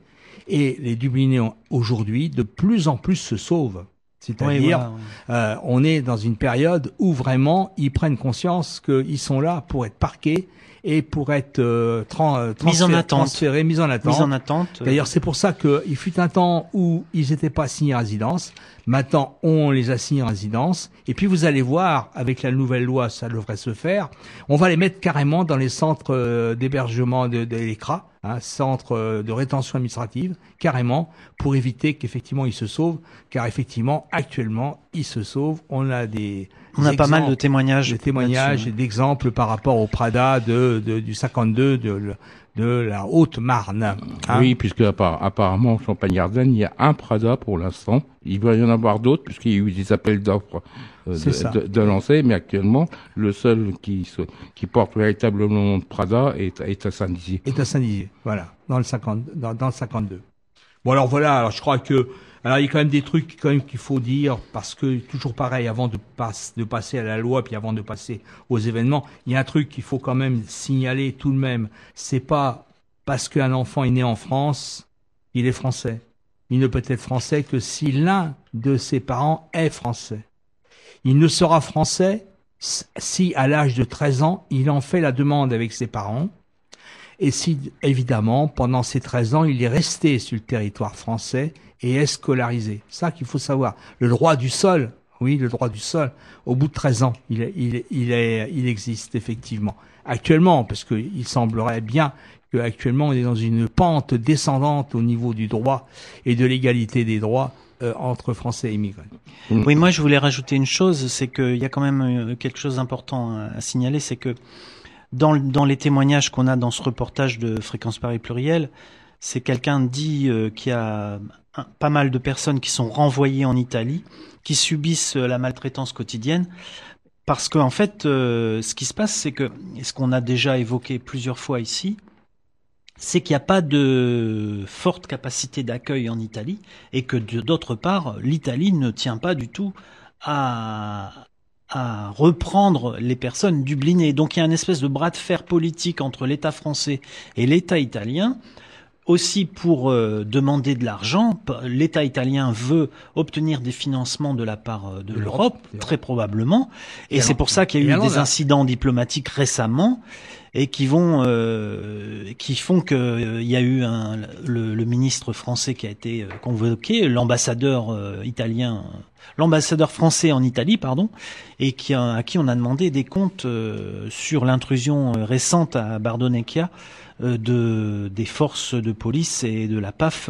et les Dublinés ont- aujourd'hui de plus en plus se sauvent. C'est-à-dire, Oui, euh, on est dans une période où vraiment ils prennent conscience qu'ils sont là pour être parqués et pour être euh, euh, Mis en attente. transférés, mis en attente. Mis en attente. D'ailleurs, c'est pour ça qu'il fut un temps où ils n'étaient pas assignés à résidence. Maintenant, on les assigne à résidence. Et puis, vous allez voir, avec la nouvelle loi, ça devrait se faire. On va les mettre carrément dans les centres euh, d'hébergement de, de l'ECRA un centre euh, de rétention administrative, carrément, pour éviter qu'effectivement ils se sauvent, car effectivement, actuellement, ils se sauvent. On a des On a pas mal de témoignages de témoignages et d'exemples par rapport au Prada de, de- du 52 de, de la Haute-Marne. hein. Oui, puisque appar- apparemment en Champagne-Ardenne, il y a un Prada pour l'instant. Il va y en avoir d'autres puisqu'il y a eu des appels d'offres euh, de, de, de lancer, mais actuellement, le seul qui, porte véritablement le nom de Prada est, est à Saint-Dizier. est à Saint-Dizier, voilà, dans le 50, dans, dans le 52. Bon alors voilà, alors je crois que alors il y a quand même des trucs quand même qu'il faut dire parce que toujours pareil avant de, passe, de passer à la loi puis avant de passer aux événements, il y a un truc qu'il faut quand même signaler tout de même, c'est pas parce qu'un enfant est né en France, il est français. Il ne peut être français que si l'un de ses parents est français. Il ne sera français si à l'âge de 13 ans, il en fait la demande avec ses parents et si, évidemment, pendant ces 13 ans, il est resté sur le territoire français et est scolarisé. Ça qu'il faut savoir. Le droit du sol, oui, le droit du sol, au bout de 13 ans, il, est- il, est- il, est, il existe effectivement. Actuellement, parce qu'il semblerait bien qu'actuellement, on est dans une pente descendante au niveau du droit et de l'égalité des droits euh, entre Français et immigrés. Oui, moi je voulais rajouter une chose, c'est qu'il y a quand même euh, quelque chose d'important à, à signaler, c'est que dans, le- dans les témoignages qu'on a dans ce reportage de Fréquence Paris Pluriel, c'est quelqu'un dit euh, qu'il y a pas mal de personnes qui sont renvoyées en Italie, qui subissent euh, la maltraitance quotidienne. Parce qu'en fait, euh, ce qui se passe, c'est que, et ce qu'on a déjà évoqué plusieurs fois ici, c'est qu'il n'y a pas de forte capacité d'accueil en Italie et que d'autre part, l'Italie ne tient pas du tout à, à reprendre les personnes dublinées. Donc il y a une espèce de bras de fer politique entre l'État français et l'État italien. Aussi pour euh, demander de l'argent, l'État italien veut obtenir des financements de la part euh, de, l'Europe, très probablement, et Et c'est pour ça qu'il y a eu des incidents diplomatiques récemment et qui vont euh, qui font que euh, il y a eu un, le, le ministre français qui a été euh, convoqué, l'ambassadeur euh, italien, l'ambassadeur français en Italie, pardon, et qui a- à qui on a demandé des comptes sur l'intrusion récente à Bardonecchia de des forces de police et de la PAF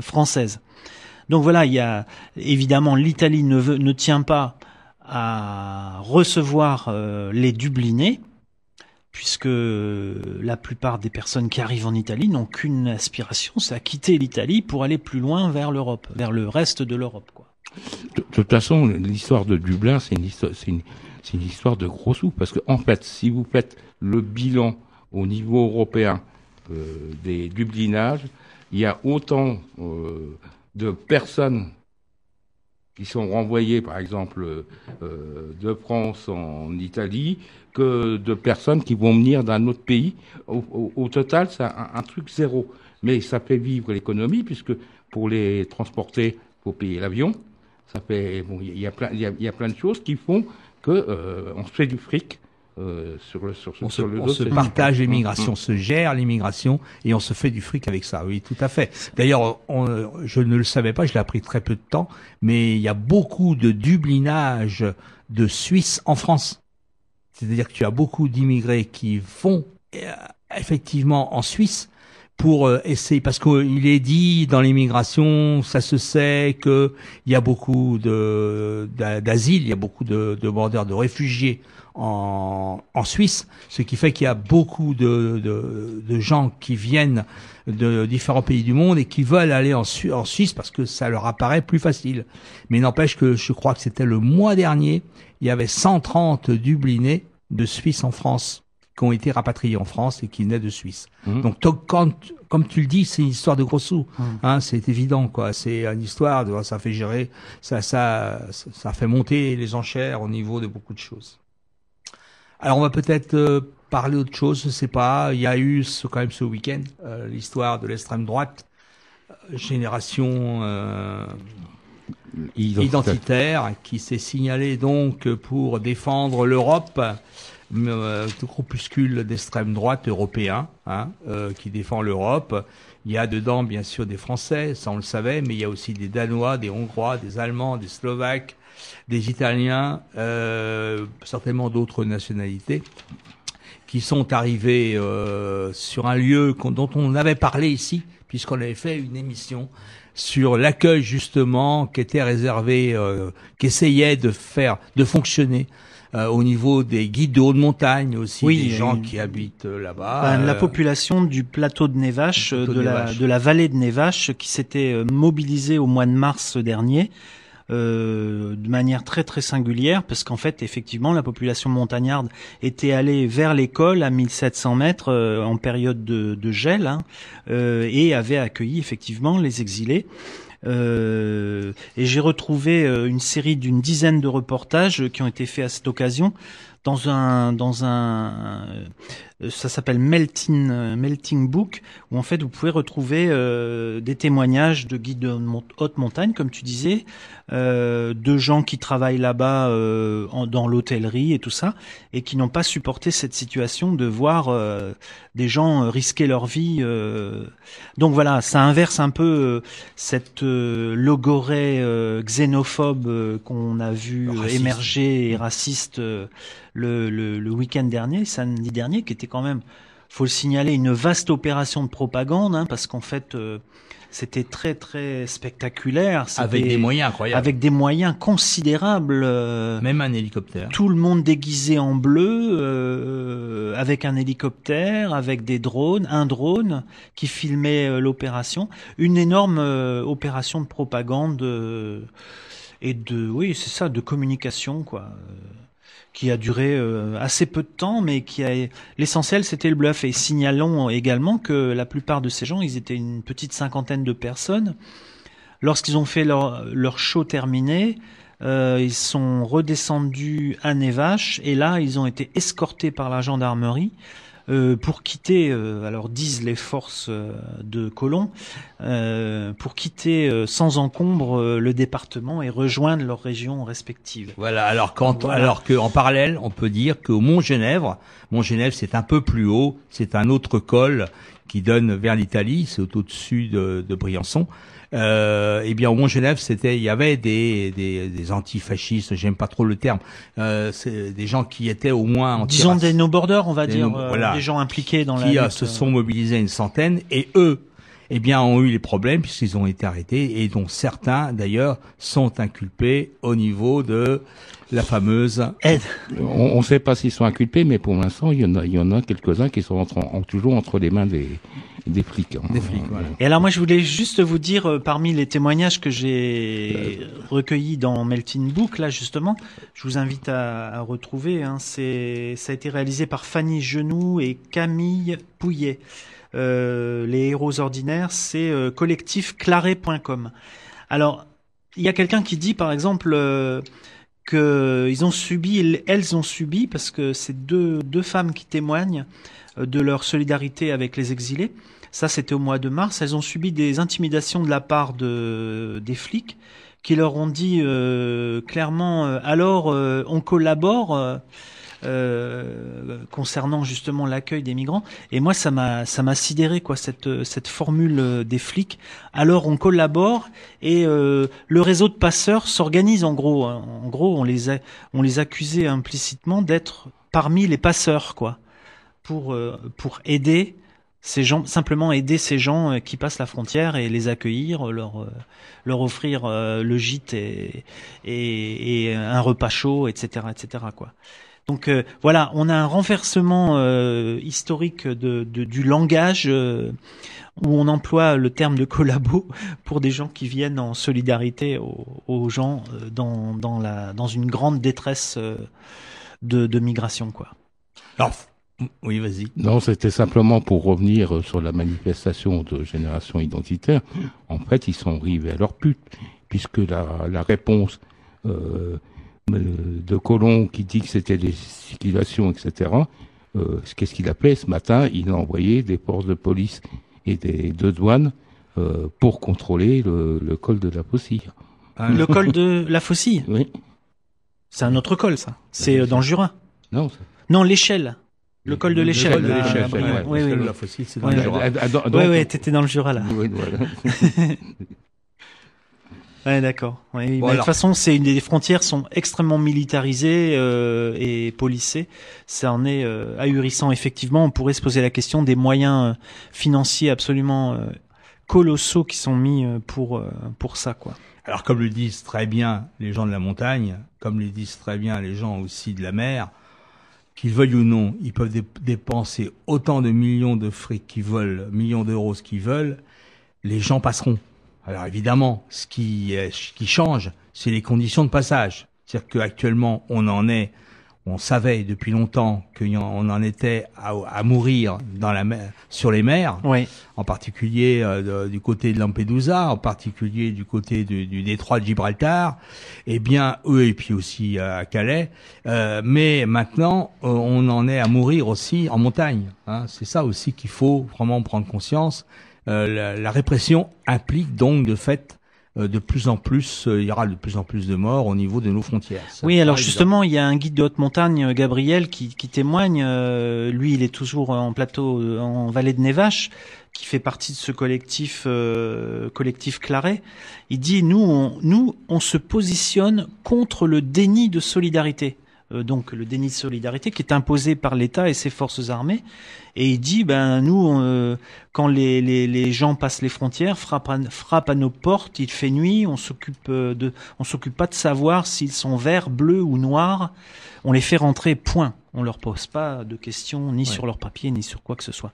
française. Donc voilà, il y a évidemment l'Italie ne veut ne tient pas à recevoir euh, les Dublinés puisque la plupart des personnes qui arrivent en Italie n'ont qu'une aspiration, c'est à quitter l'Italie pour aller plus loin vers l'Europe, vers le reste de l'Europe. De, toute façon, l'histoire de Dublin, c'est une histoire, c'est une, c'est une histoire de gros sous, parce que en fait, si vous faites le bilan au niveau européen euh, des dublinages, il y a autant euh, de personnes qui sont renvoyées, par exemple, euh, de France en Italie, que de personnes qui vont venir d'un autre pays. Au, total, c'est un, truc zéro. Mais ça fait vivre l'économie, puisque pour les transporter, faut payer l'avion. Ça fait il y a plein, il y il y a plein de choses qui font que euh, se fait du fric euh, sur le sur, On se, sur le on se partage l'immigration, Mm, on se gère l'immigration et on se fait du fric avec ça. Oui, tout à fait. D'ailleurs, on- je ne le savais pas, je l'ai appris très peu de temps, mais il y a beaucoup de dublinage de Suisses en France. C'est-à-dire que tu as beaucoup d'immigrés qui vont euh, effectivement en Suisse pour euh, essayer, parce qu'il est dit dans l'immigration, ça se sait que il y a beaucoup de d'asile, il y a beaucoup de, de demandeurs de réfugiés en, en Suisse, ce qui fait qu'il y a beaucoup de, de, de gens qui viennent de différents pays du monde et qui veulent aller en, Su- en Suisse parce que ça leur apparaît plus facile. Mais n'empêche que je crois que c'était le mois dernier, il y avait 130 Dublinés de Suisse en France qui ont été rapatriés en France et qui venaient de Suisse. Donc to- quand, comme tu le dis, c'est une histoire de gros sous. Hein, c'est évident, quoi. C'est une histoire de, ça fait gérer, ça, ça, ça fait monter les enchères au niveau de beaucoup de choses. Alors on va peut-être euh, parler autre chose, je sais pas. Il y a eu ce, quand même ce week-end euh, l'histoire de l'extrême droite, euh, génération euh, Identitaire. identitaire, qui s'est signalé donc pour défendre l'Europe, euh, tout groupuscule d'extrême droite européen hein, euh, qui défend l'Europe. Il y a dedans bien sûr des Français, ça on le savait, mais il y a aussi des Danois, des Hongrois, des Allemands, des Slovaques, des Italiens, euh, certainement d'autres nationalités qui sont arrivés euh, sur un lieu dont on avait parlé ici, puisqu'on avait fait une émission sur l'accueil justement qui était réservé, euh, qui essayait de faire, de fonctionner euh, au niveau des guides de haute montagne aussi, Oui, des gens une- qui habitent euh, là-bas. Ben, la euh, population du plateau de Nevache, plateau de la, de la vallée de Nevache, qui s'était euh, mobilisée au mois de mars dernier, euh, de manière très très singulière, parce qu'en fait, effectivement, la population montagnarde était allée vers l'école à 1700 mètres euh, en période de, gel, hein, euh, et avait accueilli effectivement les exilés. Et j'ai retrouvé une série d'une dizaine de reportages qui ont été faits à cette occasion dans un dans un ça s'appelle Melting euh, Melting Book où en fait vous pouvez retrouver euh, des témoignages de guides de haute montagne comme tu disais euh, de gens qui travaillent là-bas euh, dans l'hôtellerie et tout ça et qui n'ont pas supporté cette situation de voir euh, des gens euh, risquer leur vie euh. donc voilà ça inverse un peu euh, cette euh, logorée euh, xénophobe euh, qu'on a vu euh, émerger et raciste euh, le, le, le week-end dernier, samedi dernier, qui était quand même, faut le signaler, une vaste opération de propagande, hein, parce qu'en fait, euh, c'était très très spectaculaire. Avec des moyens incroyables. Avec des moyens considérables. euh, Même un hélicoptère. tout le monde déguisé en bleu, euh, avec un hélicoptère, avec des drones, un drone qui filmait l'opération, une énorme opération de propagande et de, oui, c'est ça, de communication, quoi, qui a duré euh, assez peu de temps, mais qui a, l'essentiel c'était le bluff. Et signalons également que la plupart de ces gens, ils étaient une petite cinquantaine de personnes. Lorsqu'ils ont fait leur, leur show terminé, euh, ils sont redescendus à Nevache et là, ils ont été escortés par la gendarmerie euh, pour quitter, euh, alors disent les forces euh, de Colomb, euh, pour quitter euh, sans encombre euh, le département et rejoindre leurs régions respectives. Voilà. Alors quand, Voilà. alors que en parallèle, on peut dire qu'au Mont Genèvre, Mont Genèvre, c'est un peu plus haut, c'est un autre col qui donne vers l'Italie, c'est au- au-dessus de, de Briançon. Euh, eh bien, au Mont Genèvre, c'était, il y avait des, des, des antifascistes, j'aime pas trop le terme, euh, c'est des gens qui étaient au moins anti Disons des no-borders, on va Des dire, no- euh, voilà. des gens impliqués dans la qui euh, se sont mobilisés une centaine et eux eh bien ont eu les problèmes puisqu'ils ont été arrêtés et dont certains d'ailleurs sont inculpés au niveau de la fameuse aide. On ne sait pas s'ils sont inculpés, mais pour l'instant, il y en a, il y en a quelques-uns qui sont entre- en- toujours entre les mains des, des flics. hein. Des flics, voilà. Et alors moi je voulais juste vous dire euh, parmi les témoignages que j'ai recueillis dans Melting Book là justement, je vous invite à, à retrouver. Hein, c'est ça a été réalisé par Fanny Genoux et Camille Pouillet. Euh, les héros ordinaires, c'est euh, collectifclaré.com. Alors il y a quelqu'un qui dit par exemple euh, que ils ont subi, elles ont subi parce que c'est deux femmes qui témoignent euh, de leur solidarité avec les exilés. Ça, c'était au mois de mars. Elles ont subi des intimidations de la part de, des flics qui leur ont dit euh, clairement euh, alors on collabore euh, concernant justement l'accueil des migrants. Et moi, ça m'a ça m'a sidéré quoi cette cette formule euh, des flics. Alors on collabore et euh, le réseau de passeurs s'organise en gros. hein. En gros, on les a on les accusait implicitement d'être parmi les passeurs quoi pour euh, pour aider ces gens simplement aider ces gens qui passent la frontière et les accueillir leur leur offrir le gîte et, et et un repas chaud etc etc quoi donc euh, voilà on a un renversement euh, historique de, de- du langage euh, où on emploie le terme de collabo pour des gens qui viennent en solidarité aux, aux gens euh, dans dans la dans une grande détresse euh, de, de migration quoi Alors, oui, vas-y. Non, c'était simplement pour revenir sur la manifestation de génération identitaire. En fait, ils sont arrivés à leur pute, puisque la, la réponse euh, de Colomb qui dit que c'était des circulations, etc., euh, qu'est-ce qu'il a fait ce matin? Il a envoyé des forces de police et des de douane euh, pour contrôler le, le col de la Faucille. le col de la Faucille? Oui. c'est un autre col ça c'est euh, dans le Jura Non, non l'échelle le col de Le l'échelle. col de l'échelle, Oui, oui, oui. la Faucille, c'est dans Ouais, le. Jura. Ah, ah, ouais, t'étais dans le Jura là. Oui, voilà. Ouais, d'accord. Voilà. de toute façon, c'est une des frontières sont extrêmement militarisées euh, et policées. Ça en est euh, ahurissant. Effectivement, on pourrait se poser la question des moyens euh, financiers absolument colossaux qui sont mis pour pour ça, quoi. Alors comme le disent très bien les gens de la montagne, comme le disent très bien les gens aussi de la mer, qu'ils veuillent ou non, ils peuvent dé- dépenser autant de millions de fric qu'ils veulent, millions d'euros ce qu'ils veulent, les gens passeront. Alors évidemment, ce qui, euh, ce qui change, c'est les conditions de passage. C'est-à-dire qu'actuellement, on en est, on savait depuis longtemps qu'on en était à, à mourir dans la mer, sur les mers, Oui. en particulier euh, du côté de Lampedusa, en particulier du côté du, du détroit de Gibraltar, et bien eux et puis aussi euh, à Calais. Euh, mais maintenant, euh, on en est à mourir aussi en montagne. hein. C'est ça aussi qu'il faut vraiment prendre conscience. Euh, la, la répression implique donc de fait euh, de plus en plus, euh, il y aura de plus en plus de morts au niveau de nos frontières. Ça Oui, alors justement, il y a un guide de haute montagne, Gabriel, qui, qui témoigne. euh, lui, il est toujours en plateau, en vallée de Nevache, qui fait partie de ce collectif, euh, collectif Claret. Il dit nous, on, nous, on se positionne contre le déni de solidarité. Euh, donc le déni de solidarité qui est imposé par l'État et ses forces armées. Et il dit, ben nous, euh, quand les, les, les gens passent les frontières, frappent à, frappent à nos portes, il fait nuit, on s'occupe euh, de, on s'occupe pas de savoir s'ils sont verts, bleus ou noirs. On les fait rentrer, point. On leur pose pas de questions ni Ouais. sur leur papier ni sur quoi que ce soit.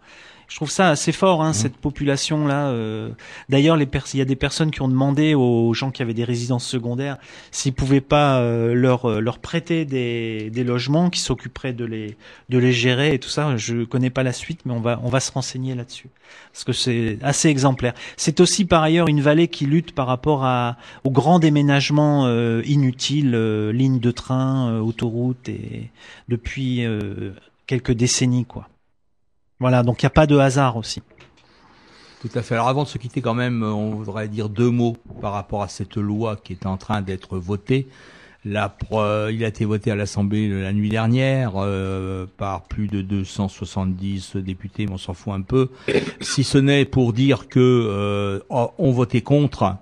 Je trouve ça assez fort, hein, cette population là. euh. D'ailleurs, les pers- il y a des personnes qui ont demandé aux gens qui avaient des résidences secondaires s'ils pouvaient pas euh, leur euh, leur prêter des, des logements qui s'occuperaient de les de les gérer et tout ça. Je connais pas la suite, mais on va on va se renseigner là-dessus parce que c'est assez exemplaire. C'est aussi par ailleurs une vallée qui lutte par rapport à aux grands déménagements euh, inutiles, euh, lignes de train, euh, autoroutes et depuis euh, quelques décennies quoi. Voilà, donc il n'y a pas de hasard aussi. Tout à fait. Alors avant de se quitter quand même, on voudrait dire deux mots par rapport à cette loi qui est en train d'être votée. La, il a été voté à l'Assemblée la nuit dernière euh, par plus de 270 députés, mais on s'en fout un peu. Si ce n'est pour dire que euh, ont voté contre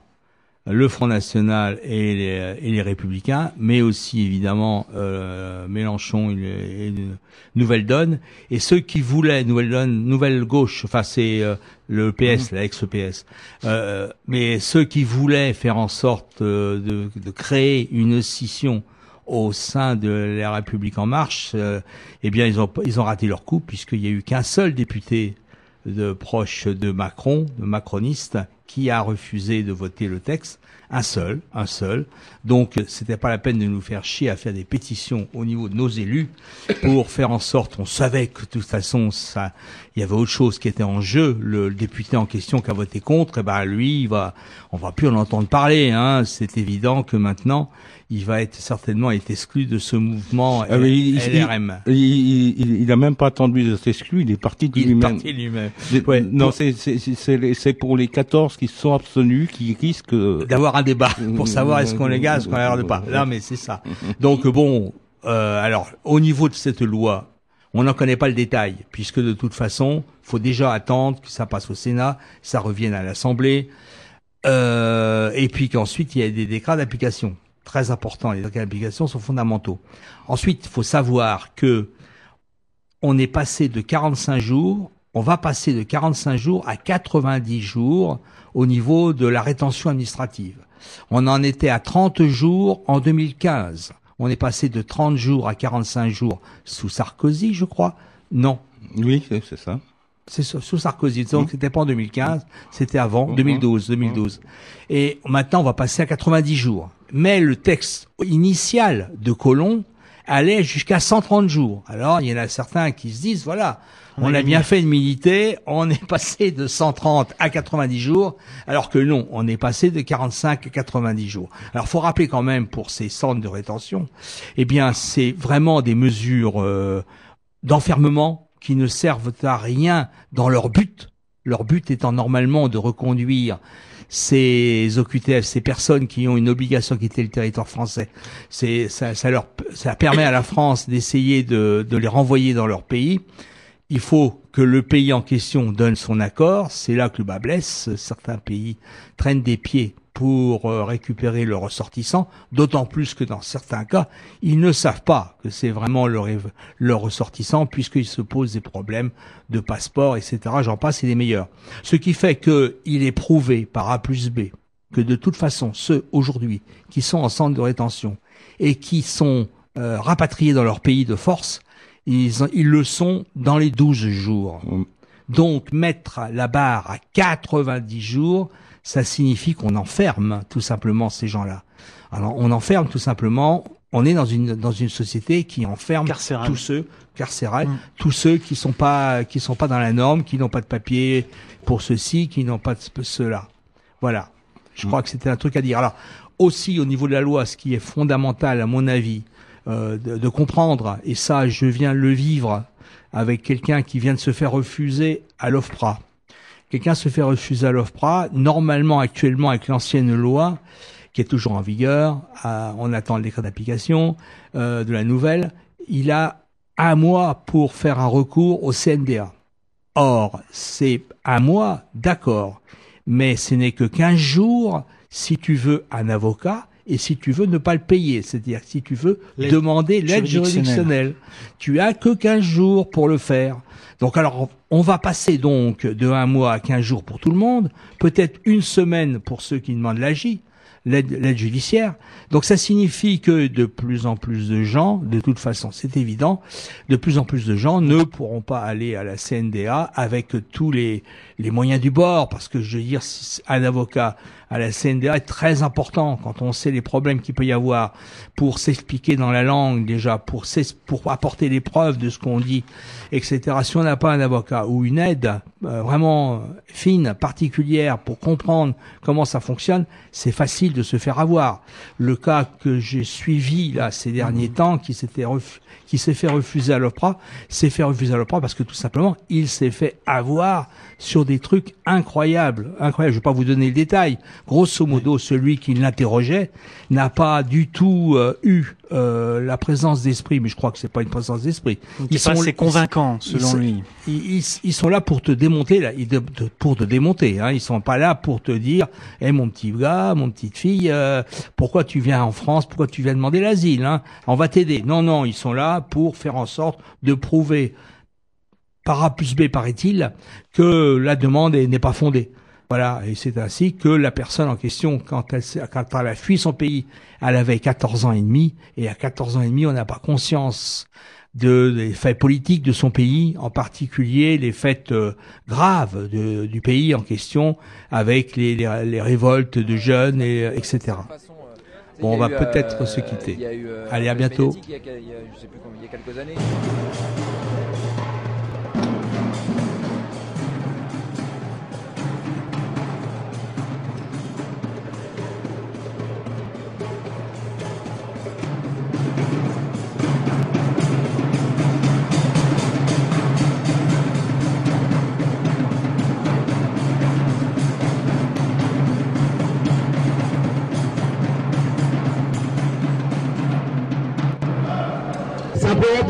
le Front National et les, et les Républicains, mais aussi évidemment euh, Mélenchon et, et le Nouvelle Donne, et ceux qui voulaient Nouvelle Donne, Nouvelle Gauche, enfin c'est euh, le PS, la ex-PS, euh, mais ceux qui voulaient faire en sorte euh, de, de créer une scission au sein de la République en marche, euh, eh bien ils ont ils ont raté leur coup puisqu'il y a eu qu'un seul député de proche de Macron, de macroniste, qui a refusé de voter le texte. Un seul, un seul. Donc, c'était pas la peine de nous faire chier à faire des pétitions au niveau de nos élus pour faire en sorte, on savait que de toute façon, ça, il y avait autre chose qui était en jeu. Le, le député en question qui a voté contre, et ben, lui, il va, on va plus en entendre parler, hein. C'est évident que maintenant, il va être certainement être exclu de ce mouvement Ah, il, LRM. il, il, il- il a même pas attendu d'être exclu, il est parti de Il est lui-même. parti lui-même. Ouais. Non, c'est c'est- pour les 14 qui sont abstenus, qui risquent euh, d'avoir un débat pour savoir est-ce qu'on les gaz, est-ce qu'on les regarde pas. Là, mais c'est ça. Donc bon, euh, alors au niveau de cette loi, on n'en connaît pas le détail, puisque de toute façon, faut déjà attendre que ça passe au Sénat, ça revienne à l'Assemblée, euh, et puis qu'ensuite il y a des décrets d'application. Très important, les décrets d'application sont fondamentaux. Ensuite, il faut savoir que on est passé de 45 jours, on va passer de 45 jours à 90 jours au niveau de la rétention administrative. On en était à 30 jours en 2015. On est passé de 30 jours à 45 jours sous Sarkozy, je crois. Non. Oui, c'est ça. C'est sous Sarkozy. Donc c'était pas en 2015, c'était avant, Mhm. 2012, 2012. Et maintenant on va passer à 90 jours. Mais le texte initial de Colomb allait jusqu'à 130 jours. Alors il y en a certains qui se disent voilà, On a bien fait de militer, on est passé de 130 à 90 jours, alors que non, on est passé de 45 à 90 jours. Alors faut rappeler quand même pour ces centres de rétention, eh bien c'est vraiment des mesures euh, d'enfermement qui ne servent à rien dans leur but. Leur but étant normalement de reconduire ces OQTF, ces personnes qui ont une obligation de quitter le territoire français. Ça leur ça permet à la France d'essayer de, de les renvoyer dans leur pays. Il faut que le pays en question donne son accord. C'est là que le bas blesse. Certains pays traînent des pieds pour euh, récupérer le ressortissant, d'autant plus que dans certains cas, ils ne savent pas que c'est vraiment leur, leur ressortissant, puisqu'ils se posent des problèmes de passeport, etc. J'en passe, c'est les meilleurs. Ce qui fait qu'il est prouvé par A plus B que de toute façon, ceux aujourd'hui qui sont en centre de rétention et qui sont euh, rapatriés dans leur pays de force, ils, ils le sont dans les 12 jours. Donc mettre la barre à 90 jours, ça signifie qu'on enferme tout simplement ces gens-là. Alors on enferme tout simplement, on est dans une dans une société qui enferme Carcérale. tous ceux carcérales, tous ceux qui sont pas qui sont pas dans la norme, qui n'ont pas de papier pour ceci, qui n'ont pas de ce- cela. Voilà. Je crois que c'était un truc à dire. Alors aussi au niveau de la loi, ce qui est fondamental à mon avis, euh, de, de comprendre, et ça je viens le vivre avec quelqu'un qui vient de se faire refuser à l'OFPRA. Quelqu'un se fait refuser à l'OFPRA, normalement actuellement avec l'ancienne loi, qui est toujours en vigueur, à- on attend le décret d'application euh, de la nouvelle, il a un mois pour faire un recours au CNDA. Or, c'est un mois, d'accord, mais ce n'est que 15 jours si tu veux un avocat et si tu veux ne pas le payer, c'est-à-dire si tu veux demander l'aide juridictionnelle. Tu as que 15 jours pour le faire. Donc alors, on va passer donc de un mois à 15 jours pour tout le monde, peut-être une semaine pour ceux qui demandent l'AJ, l'aide l'aide judiciaire. Donc ça signifie que de plus en plus de gens, de toute façon c'est évident, de plus en plus de gens ne pourront pas aller à la CNDA avec tous les, les moyens du bord, parce que je veux dire, un avocat à la CNDA est très important quand on sait les problèmes qu'il peut y avoir pour s'expliquer dans la langue déjà, pour, pour apporter les preuves de ce qu'on dit, etc. Si on n'a pas un avocat ou une aide euh, vraiment fine, particulière pour comprendre comment ça fonctionne, c'est facile de se faire avoir. Le cas que j'ai suivi là ces derniers temps, qui s'était qui s'est fait refuser à l'OPRA, s'est fait refuser à l'OPRA parce que tout simplement, il s'est fait avoir sur des trucs incroyables, incroyables. Je vais pas vous donner le détail. Grosso modo, celui qui l'interrogeait n'a pas du tout euh, eu euh, la présence d'esprit, mais je crois que c'est pas une présence d'esprit. Il est pas assez convaincant, ils- selon ils- lui. Ils, ils- ils sont là pour te démonter, là, ils pour te démonter. Hein. Ils sont pas là pour te dire, eh mon petit gars, mon petite fille, euh, pourquoi tu viens en France, pourquoi tu viens demander l'asile hein? On va t'aider. Non, non, ils sont là pour faire en sorte de prouver par A plus B, paraît-il, que la demande est- n'est pas fondée. Voilà, et c'est ainsi que la personne en question, quand elle, quand elle a fui son pays, elle avait 14 ans et demi, et à 14 ans et demi, on n'a pas conscience de, des faits politiques de son pays, en particulier les faits euh, graves de- du pays en question, avec les, les, les révoltes de jeunes, et, euh, etc. Bon, on va peut-être euh, se quitter. eu, euh, Allez, à bientôt. Mediatik Il y a, il y a- je sais plus combien, il y a quelques années.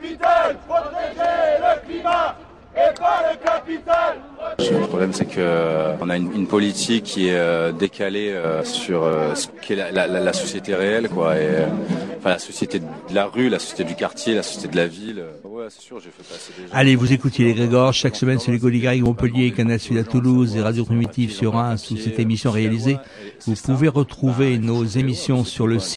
capital, protéger le climat. Et pas le capital. Le problème, c'est que euh, on a une, une politique qui est euh, décalée euh, sur euh, ce qu'est la, la- la- la société réelle, quoi. Et, euh, enfin, la société de la rue, la société du quartier, la société de la ville. Ouais, c'est sûr, j'ai fait passer des gens. Allez, vous écoutez les Grégor, chaque semaine sur les Gauligarigues Montpellier, Canal Sud à Toulouse et Radio Primitive sur 1 sous cette émission réalisée. Vous pouvez retrouver nos émissions sur le site